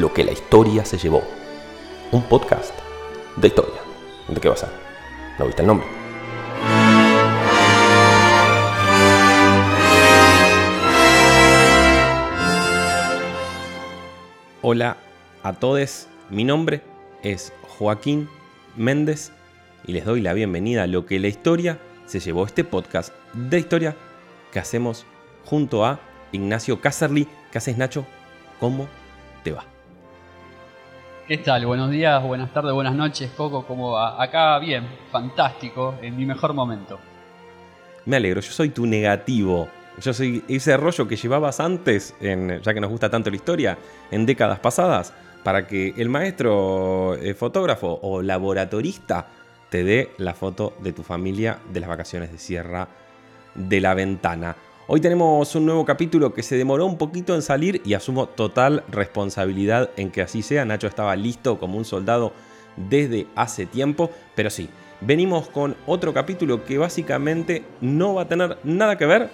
Lo que la historia se llevó. Un podcast de historia. ¿De qué va a? ¿No viste el nombre? Hola a todos, mi nombre es Joaquín Méndez y les doy la bienvenida a Lo que la historia se llevó este podcast de historia que hacemos junto a Ignacio Caserly. ¿Qué haces, Nacho? ¿Cómo te va? ¿Qué tal? Buenos días, buenas tardes, buenas noches, Coco, ¿cómo va? Acá bien, fantástico, en mi mejor momento. Me alegro, yo soy tu negativo. Yo soy ese rollo que llevabas antes, en, ya que nos gusta tanto la historia, en décadas pasadas, para que el maestro eh, fotógrafo o laboratorista te dé la foto de tu familia de las vacaciones de Sierra de la Ventana. Hoy tenemos un nuevo capítulo que se demoró un poquito en salir y asumo total responsabilidad en que así sea. Nacho estaba listo como un soldado desde hace tiempo, pero sí, venimos con otro capítulo que básicamente no va a tener nada que ver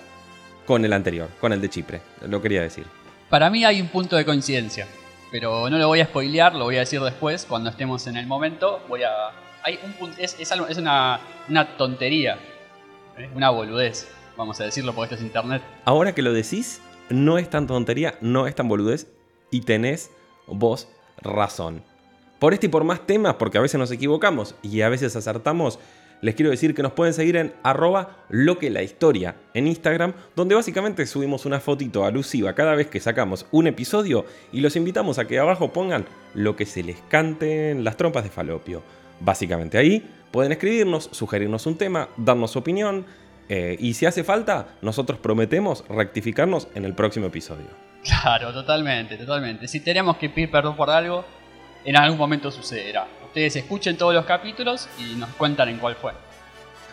con el anterior, con el de Chipre, lo quería decir. Para mí hay un punto de coincidencia, pero no lo voy a spoilear, lo voy a decir después, cuando estemos en el momento. Voy a. Hay un es, es, una tontería, ¿eh? una boludez, vamos a decirlo porque esto es internet. Ahora que lo decís, no es tan tontería, no es tan boludez, y tenés vos razón. Por este y por más temas, porque a veces nos equivocamos y a veces acertamos, les quiero decir que nos pueden seguir en arroba lo que la historia en Instagram, donde básicamente subimos una fotito alusiva cada vez que sacamos un episodio y los invitamos a que abajo pongan lo que se les canten las trompas de falopio. Básicamente ahí pueden escribirnos, sugerirnos un tema, darnos su opinión eh, y si hace falta, nosotros prometemos rectificarnos en el próximo episodio. Claro, totalmente, totalmente. Si tenemos que pedir perdón por algo, en algún momento sucederá. Ustedes escuchen todos los capítulos y nos cuentan en cuál fue.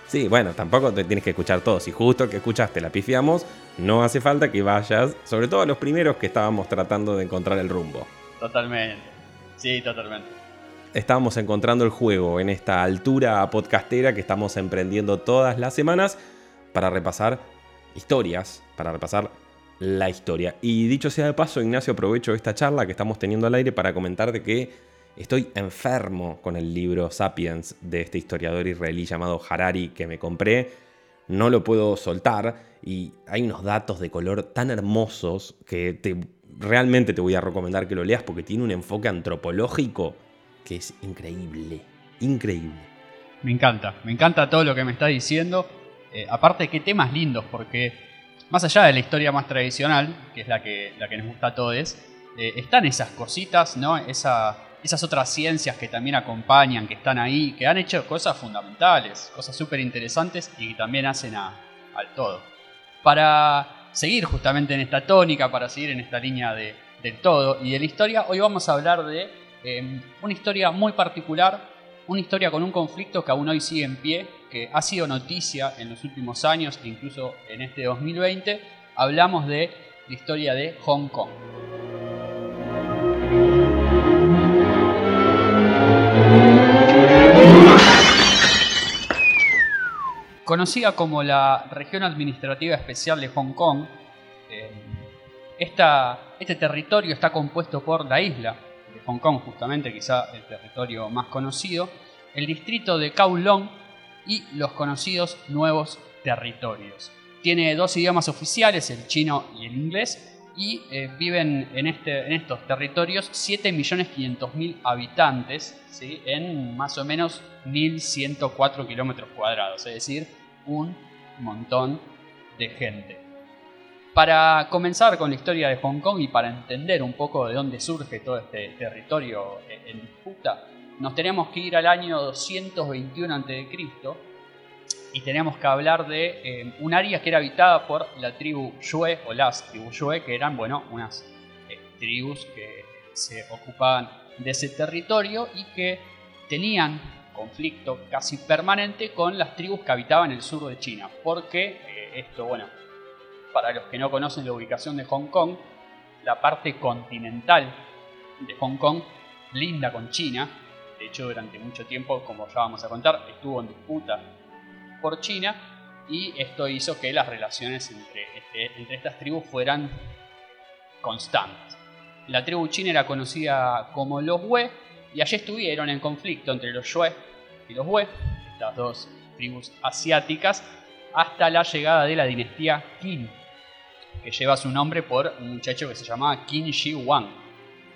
Sí, bueno, tampoco te tienes que escuchar todos. Si justo que escuchaste la pifiamos, no hace falta que vayas, sobre todo a los primeros que estábamos tratando de encontrar el rumbo. Totalmente. Sí, totalmente. Estábamos encontrando el juego en esta altura podcastera que estamos emprendiendo todas las semanas para repasar historias, para repasar la historia. Y dicho sea de paso, Ignacio, aprovecho esta charla que estamos teniendo al aire para comentar de que Estoy enfermo con el libro Sapiens de este historiador israelí llamado Harari que me compré. No lo puedo soltar y hay unos datos de color tan hermosos que te, realmente te voy a recomendar que lo leas porque tiene un enfoque antropológico que es increíble. Increíble. Me encanta, me encanta todo lo que me está diciendo. Eh, aparte, qué temas lindos, porque más allá de la historia más tradicional, que es la que, la que nos gusta a todos, eh, están esas cositas, ¿no? Esa, esas otras ciencias que también acompañan, que están ahí, que han hecho cosas fundamentales, cosas súper interesantes y que también hacen al todo. Para seguir justamente en esta tónica, para seguir en esta línea de, del todo y de la historia, hoy vamos a hablar de em, una historia muy particular, una historia con un conflicto que aún hoy sigue en pie, que ha sido noticia en los últimos años incluso en este 2020. Hablamos de la historia de Hong Kong. Conocida como la región administrativa especial de Hong Kong, eh, este territorio está compuesto por la isla de Hong Kong, justamente quizá el territorio más conocido, el distrito de Kowloon y los conocidos nuevos territorios. Tiene dos idiomas oficiales, el chino y el inglés, y eh, viven en, este, en estos territorios 7.500.000 habitantes ¿sí? en más o menos 1.104 kilómetros cuadrados, es decir, un montón de gente. Para comenzar con la historia de Hong Kong y para entender un poco de dónde surge todo este territorio en disputa, nos tenemos que ir al año 221 a.C., y tenemos que hablar de eh, un área que era habitada por la tribu Yue o las tribus Yue, que eran, bueno, unas eh, tribus que se ocupaban de ese territorio y que tenían conflicto casi permanente con las tribus que habitaban el sur de China. Porque eh, esto, bueno, para los que no conocen la ubicación de Hong Kong, la parte continental de Hong Kong linda con China. De hecho, durante mucho tiempo, como ya vamos a contar, estuvo en disputa por China y esto hizo que las relaciones entre, este, entre estas tribus fueran constantes. La tribu china era conocida como los Wei y allí estuvieron en conflicto entre los Yue y los Wei, estas dos tribus asiáticas, hasta la llegada de la dinastía Qin, que lleva su nombre por un muchacho que se llamaba Qin Shi Huang,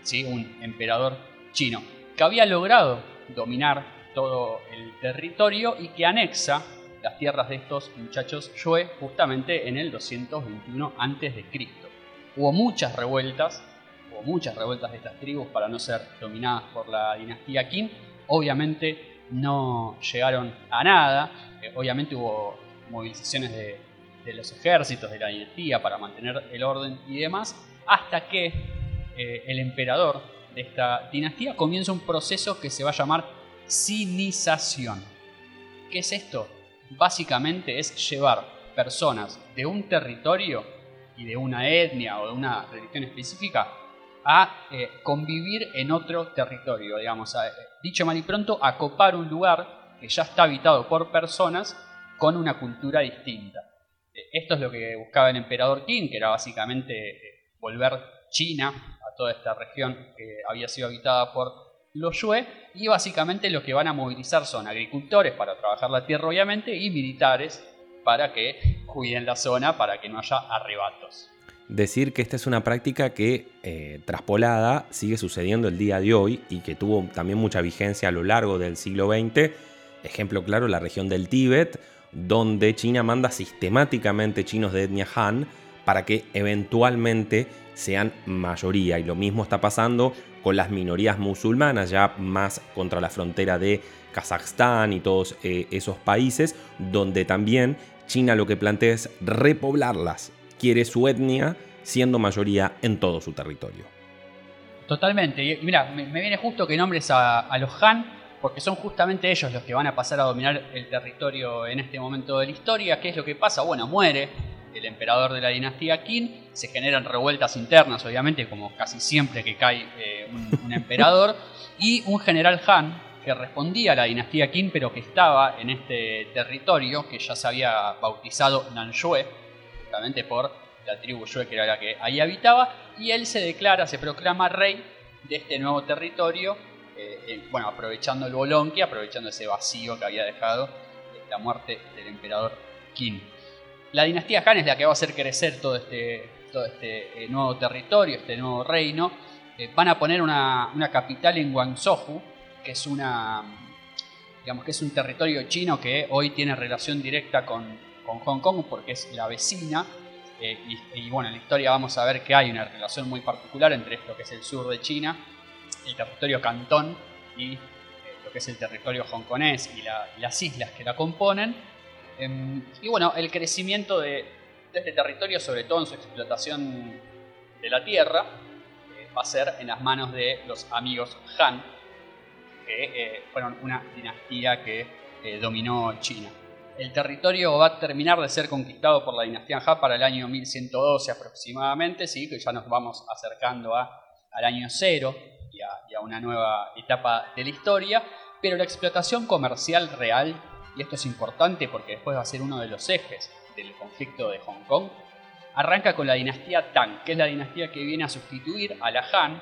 ¿sí? un emperador chino, que había logrado dominar todo el territorio y que anexa las tierras de estos muchachos Yue justamente en el 221 a.C. Hubo muchas revueltas, hubo muchas revueltas de estas tribus para no ser dominadas por la dinastía Qin. Obviamente no llegaron a nada, eh, obviamente hubo movilizaciones de, los ejércitos de la dinastía para mantener el orden y demás, hasta que eh, el emperador esta dinastía comienza un proceso que se va a llamar sinización. ¿Qué es esto? Básicamente es llevar personas de un territorio y de una etnia o de una religión específica a eh, convivir en otro territorio, digamos, a, dicho mal y pronto, a copar un lugar que ya está habitado por personas con una cultura distinta. Eh, esto es lo que buscaba el emperador Qin, que era básicamente eh, volver China toda esta región que había sido habitada por los Yue, y básicamente lo que van a movilizar son agricultores para trabajar la tierra, obviamente, y militares para que cuiden la zona, para que no haya arrebatos. Decir que esta es una práctica que, eh, traspolada, sigue sucediendo el día de hoy y que tuvo también mucha vigencia a lo largo del siglo XX. Ejemplo claro, la región del Tíbet, donde China manda sistemáticamente chinos de etnia Han para que eventualmente sean mayoría. Y lo mismo está pasando con las minorías musulmanas, ya más contra la frontera de Kazajstán y todos eh, esos países, donde también China lo que plantea es repoblarlas. Quiere su etnia siendo mayoría en todo su territorio. Totalmente. Y mira, me, viene justo que nombres a los Han porque son justamente ellos los que van a pasar a dominar el territorio en este momento de la historia. ¿Qué es lo que pasa? Bueno, muere el emperador de la dinastía Qin, se generan revueltas internas, obviamente, como casi siempre que cae eh, un, emperador, y un general Han que respondía a la dinastía Qin, pero que estaba en este territorio, que ya se había bautizado Nanshue, justamente por la tribu Yue que era la que ahí habitaba, y él se declara, se proclama rey de este nuevo territorio eh, eh, bueno, aprovechando el bolonqui, aprovechando ese vacío que había dejado la muerte del emperador Qin. La dinastía Han es la que va a hacer crecer todo este, todo este eh, nuevo territorio, este nuevo reino. van a poner una, capital en Guangzhou, que es una digamos que es un territorio chino que hoy tiene relación directa con, Hong Kong porque es la vecina. y, y, bueno, en la historia vamos a ver que hay una relación muy particular entre esto que es el sur de China el territorio cantón y eh, lo que es el territorio hongkonés y, las islas que la componen. Em, y bueno, el crecimiento de, este territorio, sobre todo en su explotación de la tierra, eh, va a ser en las manos de los amigos Han, que eh, fueron una dinastía que dominó China. El territorio va a terminar de ser conquistado por la dinastía Han para el año 1112 aproximadamente, sí, que ya nos vamos acercando a, al año cero y a, una nueva etapa de la historia, pero la explotación comercial real, y esto es importante porque después va a ser uno de los ejes del conflicto de Hong Kong, arranca con la dinastía Tang, que es la dinastía que viene a sustituir a la Han.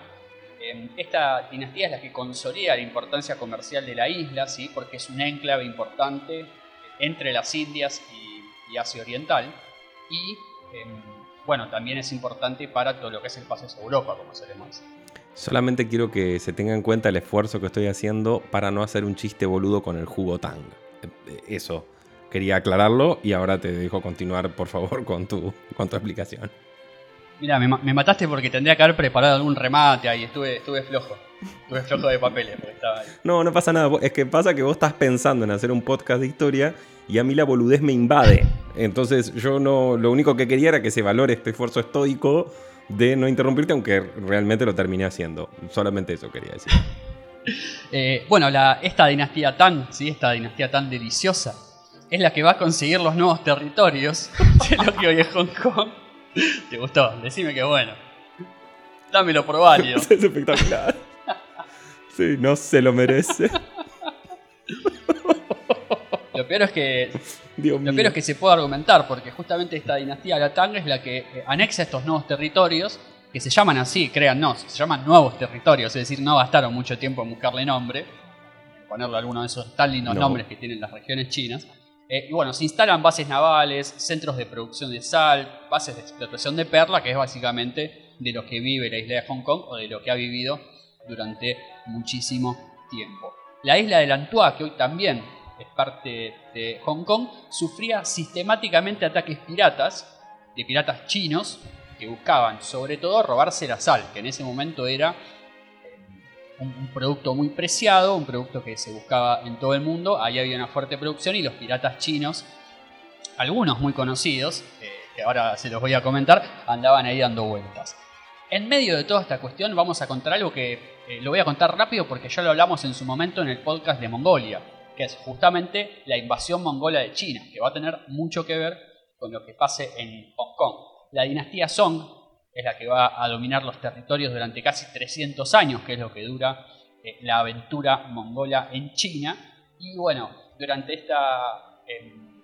Em, esta dinastía es la que consolida la importancia comercial de la isla, ¿sí? porque es un enclave importante entre las Indias y, Asia Oriental. Y em, bueno, también es importante para todo lo que es el paso a Europa, como se le decir. Solamente quiero que se tenga en cuenta el esfuerzo que estoy haciendo para no hacer un chiste boludo con el jugo tang. Eh, eso, quería aclararlo y ahora te dejo continuar, por favor, con tu, con tu explicación. Mira, me, mataste porque tendría que haber preparado algún remate ahí, estuve, estuve flojo. Estuve flojo de papeles porque estaba ahí. No, no pasa nada. Es que pasa que vos estás pensando en hacer un podcast de historia y a mí la boludez me invade. Entonces yo no, lo único que quería era que se valore este esfuerzo estoico de no interrumpirte, aunque realmente lo terminé haciendo. Solamente eso quería decir. Eh, bueno, esta dinastía tan, ¿sí? esta dinastía tan deliciosa, es la que va a conseguir los nuevos territorios de lo que hoy es Hong Kong. ¿Te gustó? Decime que bueno. Dámelo por válido. es espectacular. Sí, no se lo merece. Lo peor es que lo peor es que se puede argumentar, porque justamente esta dinastía, la Tang, es la que eh, anexa estos nuevos territorios que se llaman así, créannos, se llaman nuevos territorios, es decir, no bastaron mucho tiempo en buscarle nombre, ponerle alguno de esos tan lindos nombres que tienen las regiones chinas. Eh, y bueno, se instalan bases navales, centros de producción de sal, bases de explotación de perla, que es básicamente de lo que vive la isla de Hong Kong o de lo que ha vivido durante muchísimo tiempo. La isla de Lantua, que hoy también es parte de Hong Kong, sufría sistemáticamente ataques piratas, de piratas chinos, que buscaban sobre todo robarse la sal, que en ese momento era un, producto muy preciado, un producto que se buscaba en todo el mundo, ahí había una fuerte producción y los piratas chinos, algunos muy conocidos, eh, que ahora se los voy a comentar, andaban ahí dando vueltas. En medio de toda esta cuestión vamos a contar algo que eh, lo voy a contar rápido porque ya lo hablamos en su momento en el podcast de Mongolia, que es justamente la invasión mongola de China, que va a tener mucho que ver con lo que pase en Hong Kong. La dinastía Song es la que va a dominar los territorios durante casi 300 años, que es lo que dura eh, la aventura mongola en China. Y bueno, durante esta... Em,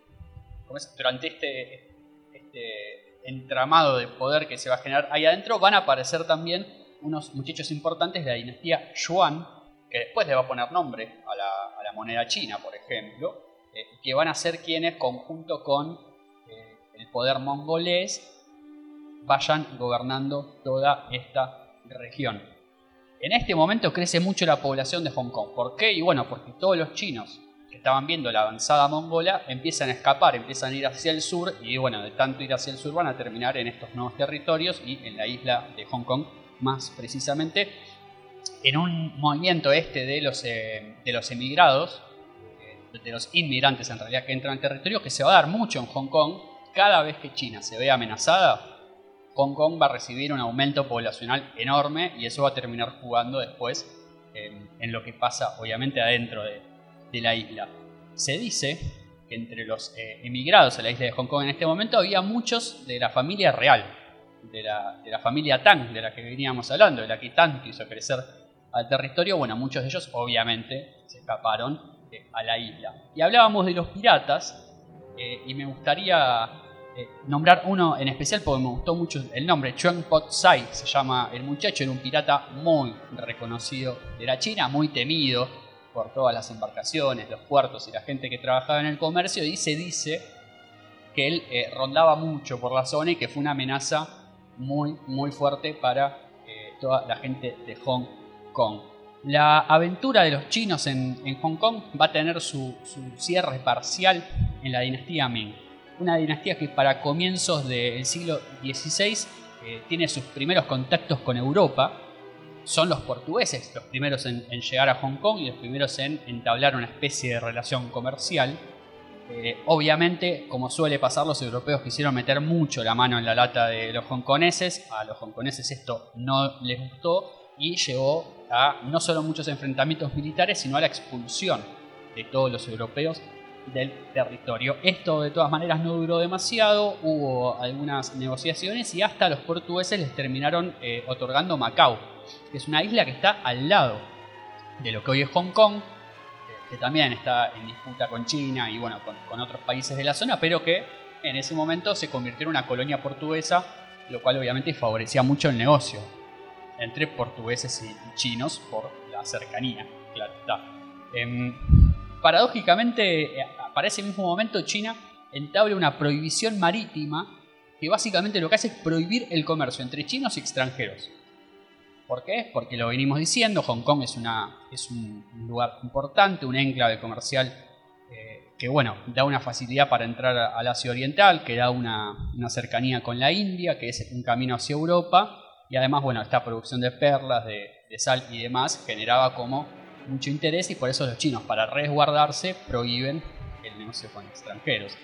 durante este, este entramado de poder que se va a generar ahí adentro, van a aparecer también unos muchachos importantes de la dinastía Yuan, que después le va a poner nombre a la, moneda china, por ejemplo, eh, que van a ser quienes, conjunto con eh, el poder mongolés, vayan gobernando toda esta región. En este momento crece mucho la población de Hong Kong. ¿Por qué? Y bueno, porque todos los chinos que estaban viendo la avanzada mongola empiezan a escapar, empiezan a ir hacia el sur y bueno, de tanto ir hacia el sur van a terminar en estos nuevos territorios y en la isla de Hong Kong más precisamente, en un movimiento este de los, eh, de los emigrados, eh, de los inmigrantes en realidad que entran al territorio, que se va a dar mucho en Hong Kong, cada vez que China se ve amenazada, Hong Kong va a recibir un aumento poblacional enorme y eso va a terminar jugando después en lo que pasa obviamente adentro de, la isla. Se dice que entre los eh, emigrados a la isla de Hong Kong en este momento había muchos de la familia real, de la, familia Tang, de la que veníamos hablando, de la que Tang quiso crecer al territorio, bueno, muchos de ellos obviamente se escaparon eh, a la isla. Y hablábamos de los piratas, eh, y me gustaría eh, nombrar uno en especial porque me gustó mucho el nombre, Chuang Pot Sai, se llama el muchacho, era un pirata muy reconocido de la China, muy temido por todas las embarcaciones, los puertos y la gente que trabajaba en el comercio, y se dice que él rondaba mucho por la zona y que fue una amenaza muy, muy fuerte para eh, toda la gente de Hong Kong. La aventura de los chinos en, Hong Kong va a tener su, cierre parcial en la dinastía Ming, una dinastía que para comienzos del siglo XVI eh, tiene sus primeros contactos con Europa. Son los portugueses los primeros en llegar a Hong Kong y los primeros en entablar una especie de relación comercial. Eh, obviamente, como suele pasar, los europeos quisieron meter mucho la mano en la lata de los hongkoneses. A los hongkoneses esto no les gustó y llevó a no solo muchos enfrentamientos militares, sino a la expulsión de todos los europeos del territorio. Esto de todas maneras no duró demasiado, hubo algunas negociaciones y hasta los portugueses les terminaron eh, otorgando Macao, que es una isla que está al lado de lo que hoy es Hong Kong, que también está en disputa con China y bueno, con, otros países de la zona, pero que en ese momento se convirtió en una colonia portuguesa, lo cual obviamente favorecía mucho el negocio entre portugueses y chinos por la cercanía, claro está. Em, paradójicamente, eh, para ese mismo momento China entabla una prohibición marítima que básicamente lo que hace es prohibir el comercio entre chinos y extranjeros. ¿Por qué? Porque lo venimos diciendo, Hong Kong es, una, es un lugar importante, un enclave comercial eh, que bueno, da una facilidad para entrar al Asia Oriental, que da una, cercanía con la India, que es un camino hacia Europa, y además, bueno, esta producción de perlas, de, sal y demás generaba como mucho interés y por eso los chinos, para resguardarse, prohíben el negocio con extranjeros.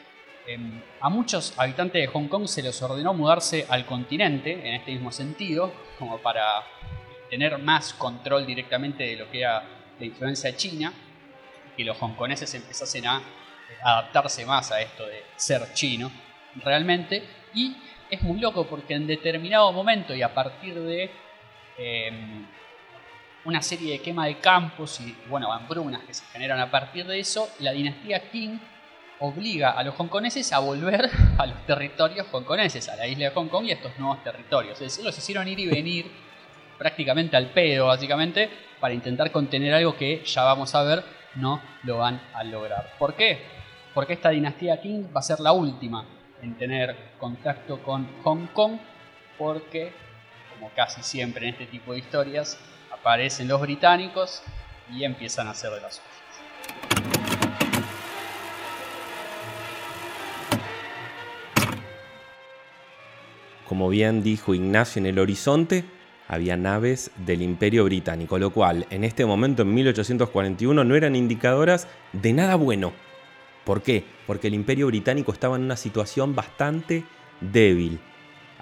Em, a muchos habitantes de Hong Kong se les ordenó mudarse al continente, en este mismo sentido, como para tener más control directamente de lo que era la influencia china, que los hongkoneses empezasen a adaptarse más a esto de ser chino realmente. Y es muy loco porque en determinado momento y a partir de em, una serie de quema de campos y bueno, hambrunas que se generan a partir de eso, la dinastía Qing obliga a los hongkoneses a volver a los territorios hongkoneses, a la isla de Hong Kong y a estos nuevos territorios. Es decir, los hicieron ir y venir prácticamente al pedo, básicamente, para intentar contener algo que ya vamos a ver no lo van a lograr. ¿Por qué? Porque esta dinastía Qing va a ser la última en tener contacto con Hong Kong, porque, como casi siempre en este tipo de historias, aparecen los británicos y empiezan a hacer de las suyas. Como bien dijo Ignacio en el horizonte, había naves del Imperio Británico, lo cual en este momento, en 1841, no eran indicadoras de nada bueno. ¿Por qué? Porque el Imperio Británico estaba en una situación bastante débil.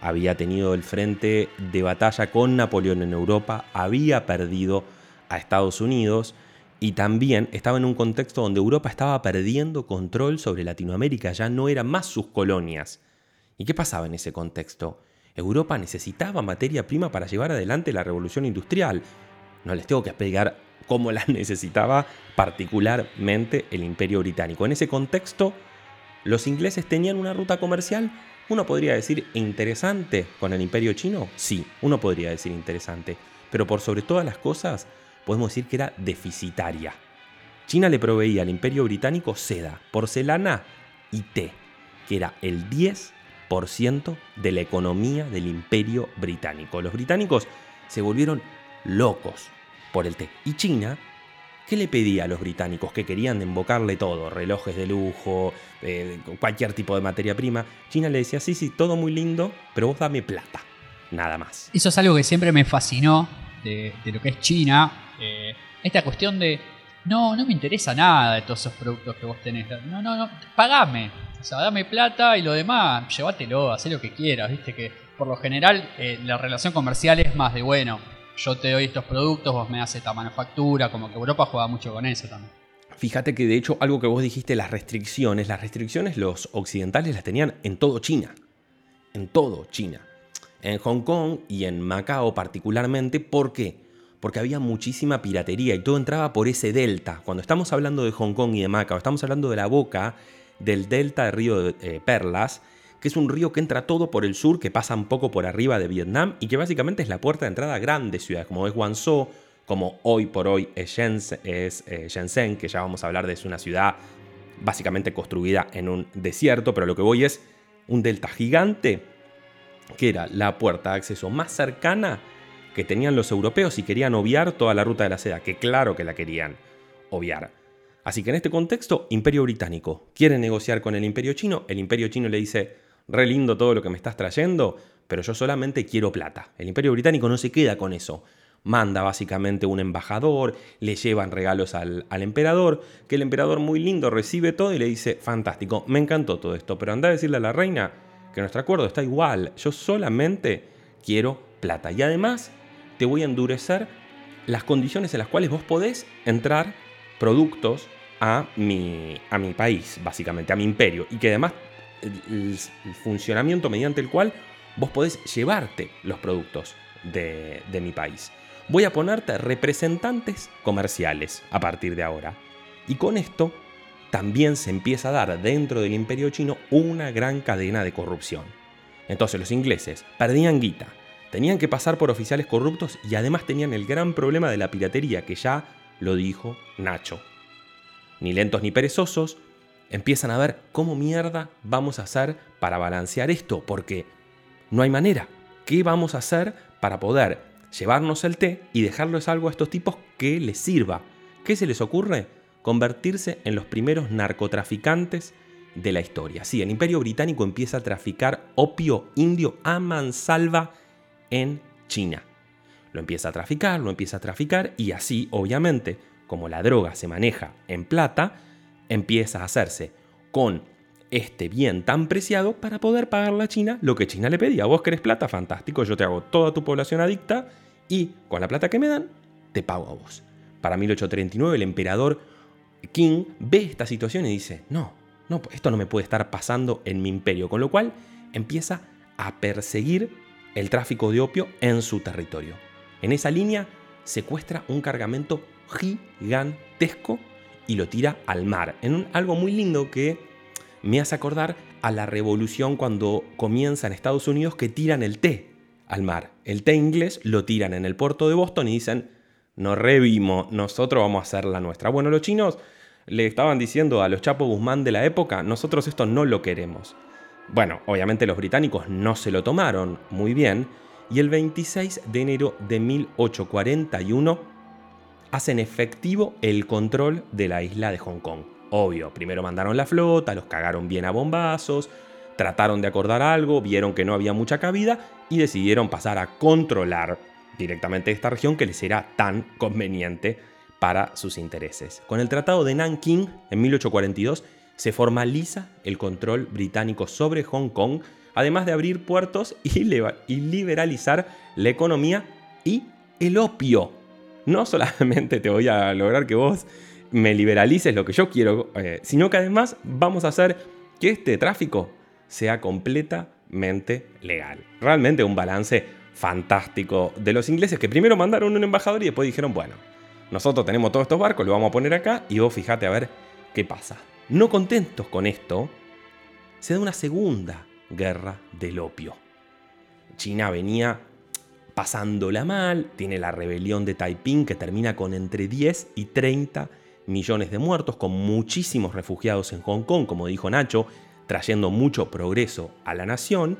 Había tenido el frente de batalla con Napoleón en Europa, había perdido a Estados Unidos y también estaba en un contexto donde Europa estaba perdiendo control sobre Latinoamérica, ya no eran más sus colonias. ¿Y qué pasaba en ese contexto? Europa necesitaba materia prima para llevar adelante la revolución industrial. No les tengo que explicar cómo la necesitaba particularmente el imperio británico. En ese contexto, los ingleses tenían una ruta comercial, uno podría decir interesante con el imperio chino, sí, uno podría decir interesante, pero por sobre todas las cosas, podemos decir que era deficitaria. China le proveía al imperio británico seda, porcelana y té, que era el 10 de la economía del imperio británico. Los británicos se volvieron locos por el té. Y China, ¿qué le pedía a los británicos? Que querían embocarle todo, relojes de lujo, eh, cualquier tipo de materia prima. China le decía, sí, sí, todo muy lindo, pero vos dame plata, nada más. Eso es algo que siempre me fascinó de, lo que es China. Eh, esta cuestión de no, no me interesa nada de todos esos productos que vos tenés. No, no, no, pagame. O sea, dame plata y lo demás, llévatelo, haz lo que quieras. Viste que por lo general eh, la relación comercial es más de bueno, yo te doy estos productos, vos me haces esta manufactura, como que Europa juega mucho con eso también. Fíjate que de hecho algo que vos dijiste, las restricciones, las restricciones los occidentales las tenían en todo China. En todo China. En Hong Kong y en Macao particularmente, ¿por qué? porque había muchísima piratería y todo entraba por ese delta. Cuando estamos hablando de Hong Kong y de Macao, estamos hablando de la boca del delta del río de eh, Perlas, que es un río que entra todo por el sur, que pasa un poco por arriba de Vietnam y que básicamente es la puerta de entrada a grandes ciudades, como es Guangzhou, como hoy por hoy es Shenzhen, es eh, Shenzhen, que ya vamos a hablar de es una ciudad básicamente construida en un desierto, pero lo que voy es un delta gigante que era la puerta de acceso más cercana que tenían los europeos y querían obviar toda la ruta de la seda, que claro que la querían obviar. Así que en este contexto, Imperio Británico quiere negociar con el Imperio Chino, el Imperio Chino le dice, re lindo todo lo que me estás trayendo, pero yo solamente quiero plata. El Imperio Británico no se queda con eso. Manda básicamente un embajador, le llevan regalos al, al, emperador, que el emperador muy lindo recibe todo y le dice, fantástico, me encantó todo esto, pero anda a decirle a la reina que nuestro acuerdo está igual, yo solamente quiero plata. Y además te voy a endurecer las condiciones en las cuales vos podés entrar productos a mi, a mi país, básicamente, a mi imperio. Y que además el, funcionamiento mediante el cual vos podés llevarte los productos de, de mi país. Voy a ponerte representantes comerciales a partir de ahora. Y con esto también se empieza a dar dentro del imperio chino una gran cadena de corrupción. Entonces los ingleses perdían guita, Tenían que pasar por oficiales corruptos y además tenían el gran problema de la piratería, que ya lo dijo Nacho. Ni lentos ni perezosos, empiezan a ver cómo mierda vamos a hacer para balancear esto, porque no hay manera. ¿Qué vamos a hacer para poder llevarnos el té y dejarles algo a estos tipos que les sirva? ¿Qué se les ocurre? Convertirse en los primeros narcotraficantes de la historia. Sí, el imperio británico empieza a traficar opio indio a mansalva en China. Lo empieza a traficar, lo empieza a traficar y así, obviamente, como la droga se maneja en plata, empieza a hacerse con este bien tan preciado para poder pagarle a China lo que China le pedía. Vos querés plata, fantástico, yo te hago toda tu población adicta y con la plata que me dan, te pago a vos. Para 1839 el emperador Qing ve esta situación y dice, no, no, esto no me puede estar pasando en mi imperio, con lo cual empieza a perseguir el tráfico de opio en su territorio. En esa línea secuestra un cargamento gigantesco y lo tira al mar, en algo muy lindo que me hace acordar a la revolución cuando comienza en Estados Unidos que tiran el té al mar. El té inglés lo tiran en el puerto de Boston y dicen, nos revimos, nosotros vamos a hacer la nuestra. Bueno, los chinos le estaban diciendo a los Chapo Guzmán de la época, nosotros esto no lo queremos. Bueno, obviamente los británicos no se lo tomaron muy bien y el 26 de enero de 1841 hacen efectivo el control de la isla de Hong Kong. Obvio, primero mandaron la flota, los cagaron bien a bombazos, trataron de acordar algo, vieron que no había mucha cabida y decidieron pasar a controlar directamente esta región que les era tan conveniente para sus intereses. Con el Tratado de Nanking en 1842 se formaliza el control británico sobre Hong Kong, además de abrir puertos y, liberalizar la economía y el opio. No solamente te voy a lograr que vos me liberalices lo que yo quiero, eh, sino que además vamos a hacer que este tráfico sea completamente legal. Realmente un balance fantástico de los ingleses que primero mandaron un embajador y después dijeron, bueno, nosotros tenemos todos estos barcos, lo vamos a poner acá y vos fijate a ver qué pasa. No contentos con esto, se da una segunda guerra del opio. China venía pasándola mal, tiene la rebelión de Taiping que termina con entre 10 y 30 millones de muertos, con muchísimos refugiados en Hong Kong, como dijo Nacho, trayendo mucho progreso a la nación.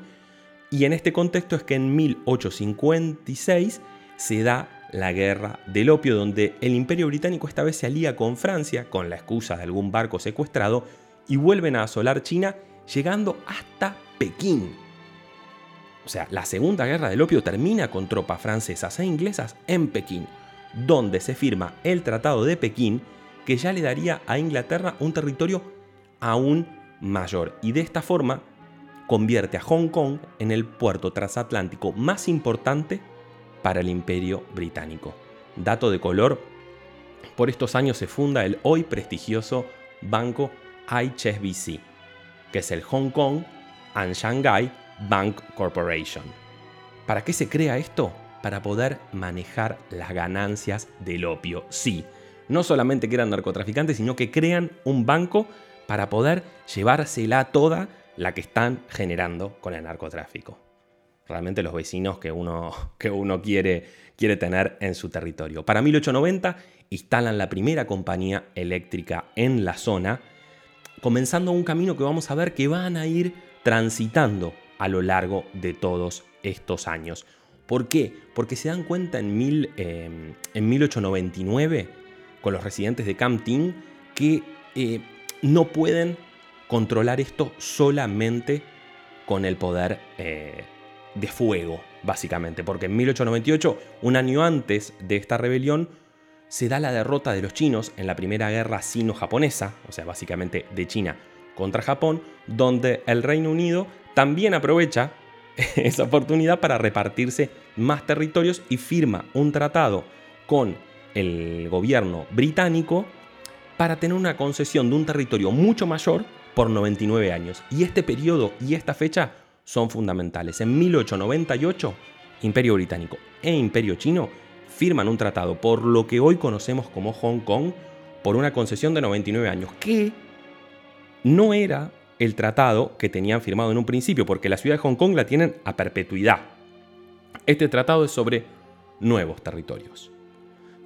Y en este contexto es que en 1856 se da la guerra del opio, donde el imperio británico esta vez se alía con Francia, con la excusa de algún barco secuestrado, y vuelven a asolar China, llegando hasta Pekín. O sea, la segunda guerra del opio termina con tropas francesas e inglesas en Pekín, donde se firma el Tratado de Pekín, que ya le daría a Inglaterra un territorio aún mayor, y de esta forma convierte a Hong Kong en el puerto transatlántico más importante para el imperio británico. Dato de color, por estos años se funda el hoy prestigioso banco HSBC, que es el Hong Kong and Shanghai Bank Corporation. ¿Para qué se crea esto? Para poder manejar las ganancias del opio. Sí, no solamente que eran narcotraficantes, sino que crean un banco para poder llevársela toda la que están generando con el narcotráfico realmente los vecinos que uno, que uno quiere, quiere tener en su territorio. Para 1890 instalan la primera compañía eléctrica en la zona, comenzando un camino que vamos a ver que van a ir transitando a lo largo de todos estos años. ¿Por qué? Porque se dan cuenta en, mil, em, en 1899 con los residentes de Tin que eh, no pueden controlar esto solamente con el poder eh, de fuego, básicamente, porque en 1898, un año antes de esta rebelión, se da la derrota de los chinos en la primera guerra sino-japonesa, o sea, básicamente de China contra Japón, donde el Reino Unido también aprovecha esa oportunidad para repartirse más territorios y firma un tratado con el gobierno británico para tener una concesión de un territorio mucho mayor por 99 años. Y este periodo y esta fecha son fundamentales. En 1898, Imperio Británico e Imperio Chino firman un tratado por lo que hoy conocemos como Hong Kong por una concesión de 99 años, que no era el tratado que tenían firmado en un principio, porque la ciudad de Hong Kong la tienen a perpetuidad. Este tratado es sobre nuevos territorios.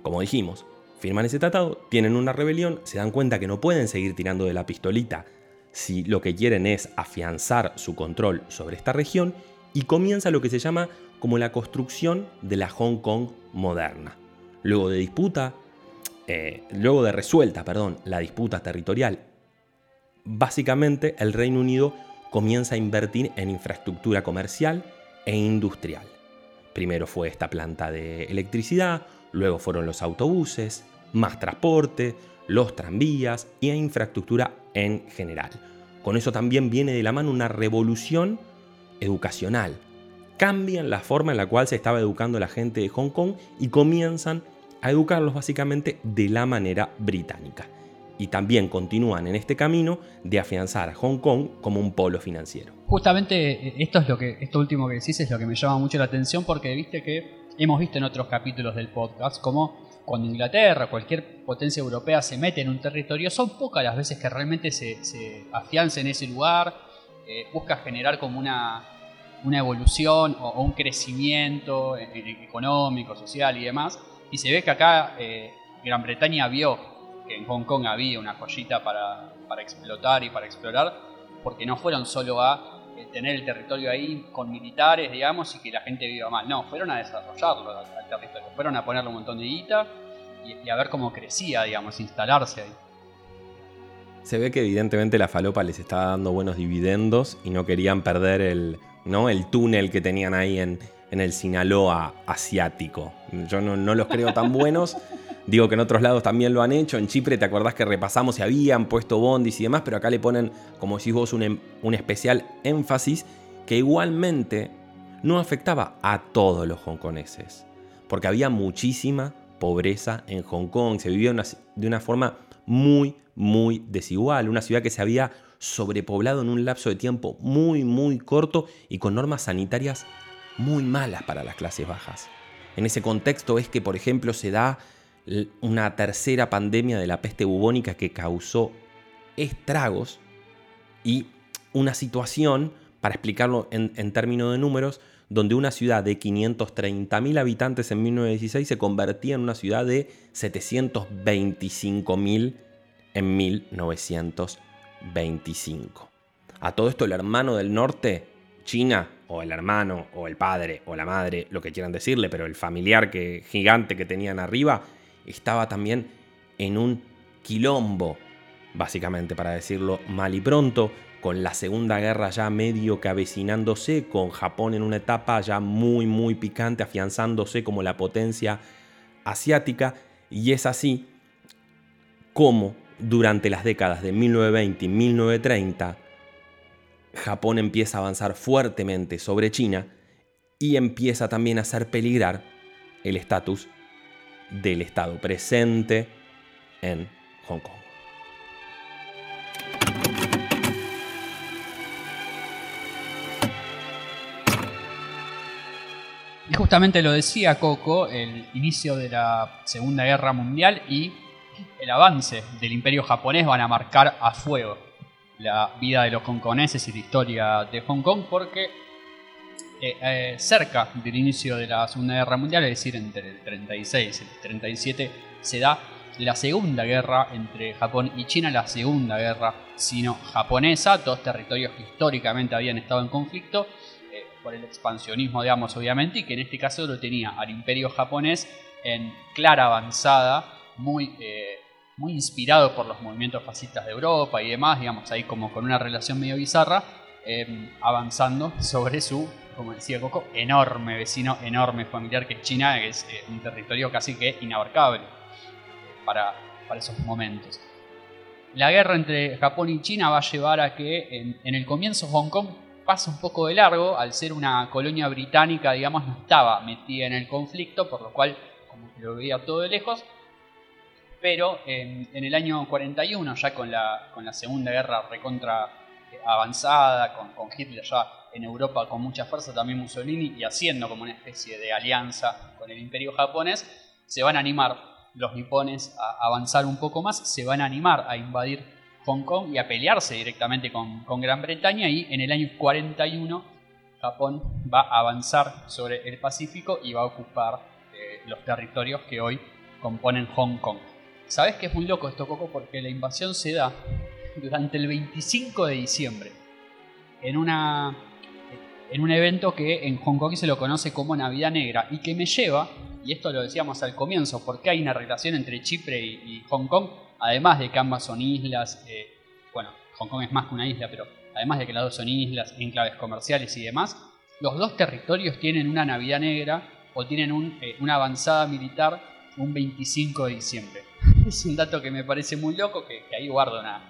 Como dijimos, firman ese tratado, tienen una rebelión, se dan cuenta que no pueden seguir tirando de la pistolita si lo que quieren es afianzar su control sobre esta región y comienza lo que se llama como la construcción de la Hong Kong moderna. Luego de disputa, eh, luego de resuelta, perdón, la disputa territorial, básicamente el Reino Unido comienza a invertir en infraestructura comercial e industrial. Primero fue esta planta de electricidad, luego fueron los autobuses, más transporte, los tranvías y infraestructura en general. Con eso también viene de la mano una revolución educacional. Cambian la forma en la cual se estaba educando la gente de Hong Kong y comienzan a educarlos básicamente de la manera británica. Y también continúan en este camino de afianzar a Hong Kong como un polo financiero. Justamente eh, esto es lo que esto último que decís es lo que me llama mucho la atención porque viste que hemos visto en otros capítulos del podcast como cuando Inglaterra, cualquier potencia europea se mete en un territorio, son pocas las veces que realmente se, se afianza en ese lugar, eh, busca generar como una, una evolución o, un crecimiento económico, social y demás. Y se ve que acá eh, Gran Bretaña vio que en Hong Kong había una joyita para, para explotar y para explorar, porque no fueron solo a eh, tener el territorio ahí con militares, digamos, y que la gente viva mal. No, fueron a desarrollarlo al, territorio, fueron a ponerle un montón de guita y, a ver cómo crecía, digamos, instalarse ahí. Se ve que evidentemente la falopa les estaba dando buenos dividendos y no querían perder el, ¿no? el túnel que tenían ahí en, en el Sinaloa asiático. Yo no, no los creo tan buenos. Digo que en otros lados también lo han hecho. En Chipre, ¿te acordás que repasamos y habían puesto bondis y demás? Pero acá le ponen, como decís vos, un, em, un especial énfasis que igualmente no afectaba a todos los hongkoneses. Porque había muchísima pobreza en Hong Kong. Se vivía de una forma muy, muy desigual. Una ciudad que se había sobrepoblado en un lapso de tiempo muy, muy corto y con normas sanitarias muy malas para las clases bajas. En ese contexto es que, por ejemplo, se da una tercera pandemia de la peste bubónica que causó estragos y una situación, para explicarlo en, términos de números, donde una ciudad de 530.000 habitantes en 1916 se convertía en una ciudad de 725.000 en 1925. A todo esto el hermano del norte, China, o el hermano, o el padre, o la madre, lo que quieran decirle, pero el familiar que, gigante que tenían arriba, estaba también en un quilombo, básicamente para decirlo mal y pronto, con la Segunda Guerra ya medio que avecinándose, con Japón en una etapa ya muy muy picante, afianzándose como la potencia asiática, y es así como durante las décadas de 1920 y 1930, Japón empieza a avanzar fuertemente sobre China y empieza también a hacer peligrar el estatus del Estado presente en Hong Kong. Y justamente lo decía Coco, el inicio de la Segunda Guerra Mundial y el avance del imperio japonés van a marcar a fuego la vida de los hongkoneses y la historia de Hong Kong porque eh, eh, cerca del inicio de la Segunda Guerra Mundial, es decir, entre el 36 y el 37, se da la Segunda Guerra entre Japón y China, la Segunda Guerra sino-japonesa, dos territorios que históricamente habían estado en conflicto eh, por el expansionismo, digamos, obviamente, y que en este caso lo tenía al imperio japonés en clara avanzada, muy, muy inspirado por los movimientos fascistas de Europa y demás, digamos, ahí como con una relación medio bizarra, avanzando sobre su como decía Coco, enorme vecino, enorme familiar que China, es eh, un territorio casi que inabarcable para, para, esos momentos. La guerra entre Japón y China va a llevar a que en, el comienzo Hong Kong pasa un poco de largo, al ser una colonia británica, digamos, no estaba metida en el conflicto, por lo cual como que lo veía todo de lejos, pero en, el año 41, ya con la, con la Segunda Guerra recontra avanzada, con, con Hitler ya en Europa con mucha fuerza, también Mussolini, y haciendo como una especie de alianza con el imperio japonés, se van a animar los nipones a avanzar un poco más, se van a animar a invadir Hong Kong y a pelearse directamente con, Gran Bretaña y en el año 41 Japón va a avanzar sobre el Pacífico y va a ocupar eh, los territorios que hoy componen Hong Kong. ¿Sabes que es muy loco esto, Coco? Porque la invasión se da durante el 25 de diciembre en una en un evento que en Hong Kong se lo conoce como Navidad Negra y que me lleva, y esto lo decíamos al comienzo, porque hay una relación entre Chipre y, Hong Kong, además de que ambas son islas, eh, bueno, Hong Kong es más que una isla, pero además de que las dos son islas, enclaves comerciales y demás, los dos territorios tienen una Navidad Negra o tienen eh, una avanzada militar un 25 de diciembre. Es un dato que me parece muy loco, que, ahí guardo una,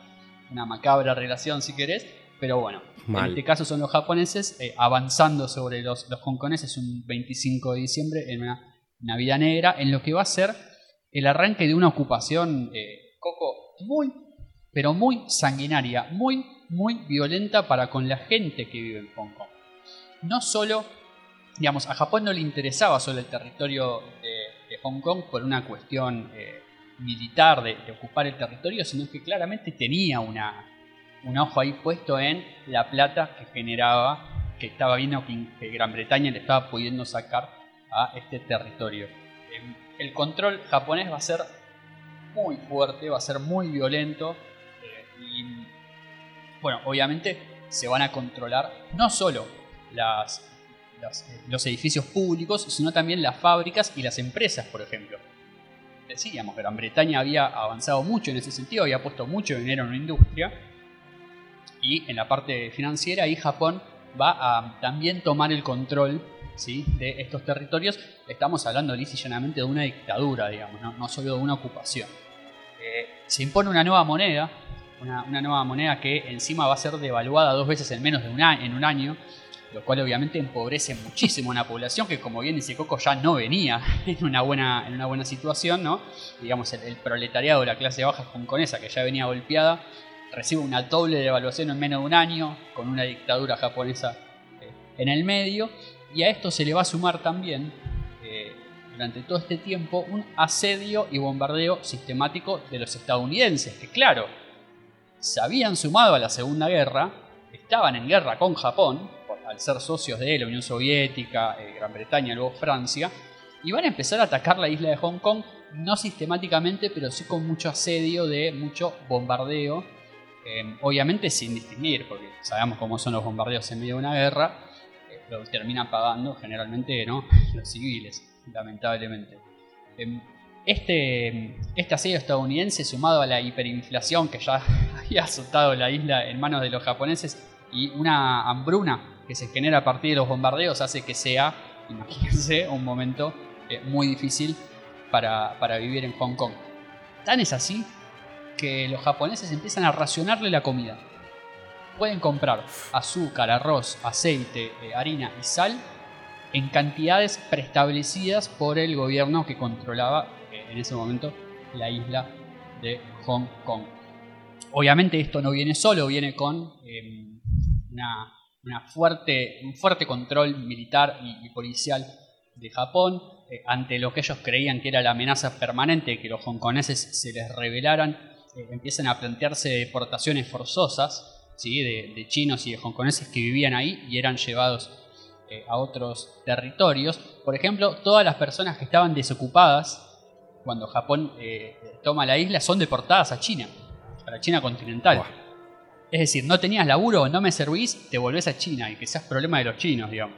una macabra relación si querés, pero bueno, en este caso son los japoneses eh, avanzando sobre los, los hongkoneses un 25 de diciembre en una Navidad Negra, en lo que va a ser el arranque de una ocupación, eh, Coco, muy, pero muy sanguinaria, muy, muy violenta para con la gente que vive en Hong Kong. No solo, digamos, a Japón no le interesaba solo el territorio de, Hong Kong por una cuestión eh, militar de, ocupar el territorio, sino que claramente tenía una, un ojo ahí puesto en la plata que generaba, que estaba viendo que, Gran Bretaña le estaba pudiendo sacar a este territorio. Em, el control japonés va a ser muy fuerte, va a ser muy violento eh, y bueno, obviamente se van a controlar no solo eh, los edificios públicos, sino también las fábricas y las empresas, por ejemplo. Decíamos, Gran Bretaña había avanzado mucho en ese sentido, había puesto mucho dinero en la industria, y en la parte financiera ahí Japón va a también tomar el control ¿sí? de estos territorios. Estamos hablando llanamente de una dictadura, digamos, no, solo de una ocupación. Eh, se impone una nueva moneda, una, nueva moneda que encima va a ser devaluada dos veces en menos de un año, en un año, lo cual obviamente empobrece muchísimo a una población que, como bien dice Coco, ya no venía en una buena, en una buena situación, ¿no? Digamos, el, proletariado de la clase baja hongkonesa, que ya venía golpeada, recibe una doble devaluación en menos de un año, con una dictadura japonesa eh, en el medio, y a esto se le va a sumar también, eh, durante todo este tiempo, un asedio y bombardeo sistemático de los estadounidenses, que claro, se habían sumado a la Segunda Guerra, estaban en guerra con Japón, al ser socios de la Unión Soviética, eh, Gran Bretaña, luego Francia, y van a empezar a atacar la isla de Hong Kong, no sistemáticamente, pero sí con mucho asedio, de mucho bombardeo, eh, obviamente sin distinguir, porque sabemos cómo son los bombardeos en medio de una guerra, eh, lo terminan pagando generalmente ¿no? los civiles, lamentablemente. Em, este, este asedio estadounidense, sumado a la hiperinflación que ya había azotado la isla en manos de los japoneses y una hambruna que se genera a partir de los bombardeos, hace que sea, imagínense, un momento eh, muy difícil para, para vivir en Hong Kong. Tan es así que los japoneses empiezan a racionarle la comida. Pueden comprar azúcar, arroz, aceite, eh, harina y sal en cantidades preestablecidas por el gobierno que controlaba en ese momento la isla de Hong Kong. Obviamente esto no viene solo, viene con em, una, fuerte, un fuerte control militar y, policial de Japón eh, ante lo que ellos creían que era la amenaza permanente de que los hongkoneses se les rebelaran, eh, empiezan a plantearse deportaciones forzosas ¿sí? de, chinos y de hongkoneses que vivían ahí y eran llevados eh, a otros territorios. Por ejemplo, todas las personas que estaban desocupadas cuando Japón eh, toma la isla, son deportadas a China, a la China continental. Es decir, no tenías laburo, no me servís, te volvés a China y que seas problema de los chinos, digamos.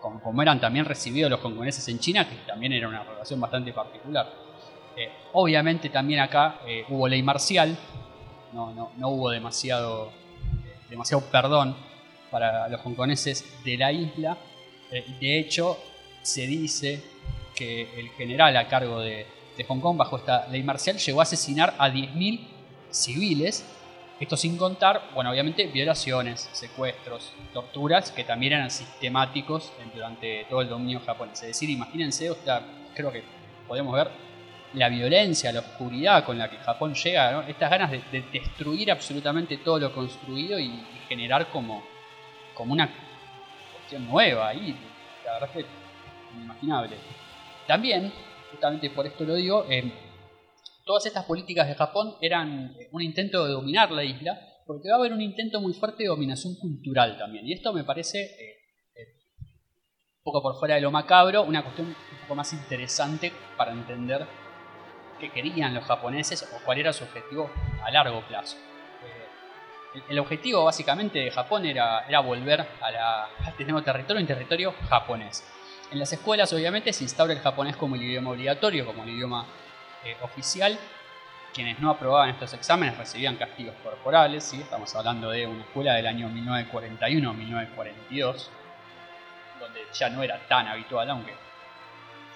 Como, eran también recibidos los hongkoneses en China, que también era una relación bastante particular. Eh, obviamente también acá eh, hubo ley marcial, no, no, no hubo demasiado, demasiado perdón para los hongkoneses de la isla. de hecho, se dice que el general a cargo de, de Hong Kong bajo esta ley marcial llegó a asesinar a 10.000 civiles. Esto sin contar, bueno, obviamente violaciones, secuestros, torturas, que también eran sistemáticos durante todo el dominio japonés. Es decir, imagínense, creo que podemos ver la violencia, la oscuridad con la que Japón llega, estas ganas de, destruir absolutamente todo lo construido y, generar como, como una cuestión nueva ahí. La verdad es que inimaginable. También justamente por esto lo digo, eh, todas estas políticas de Japón eran eh, un intento de dominar la isla, porque va a haber un intento muy fuerte de dominación cultural también. Y esto me parece, eh, un poco por fuera de lo macabro, una cuestión un poco más interesante para entender qué querían los japoneses o cuál era su objetivo a largo plazo. el, objetivo básicamente de Japón era, era volver a, la, a nuevo territorio, un territorio japonés. En las escuelas, obviamente, se instaura el japonés como el idioma obligatorio, como el idioma eh, oficial. Quienes no aprobaban estos exámenes recibían castigos corporales. ¿sí? Estamos hablando de una escuela del año 1941-1942, donde ya no era tan habitual, aunque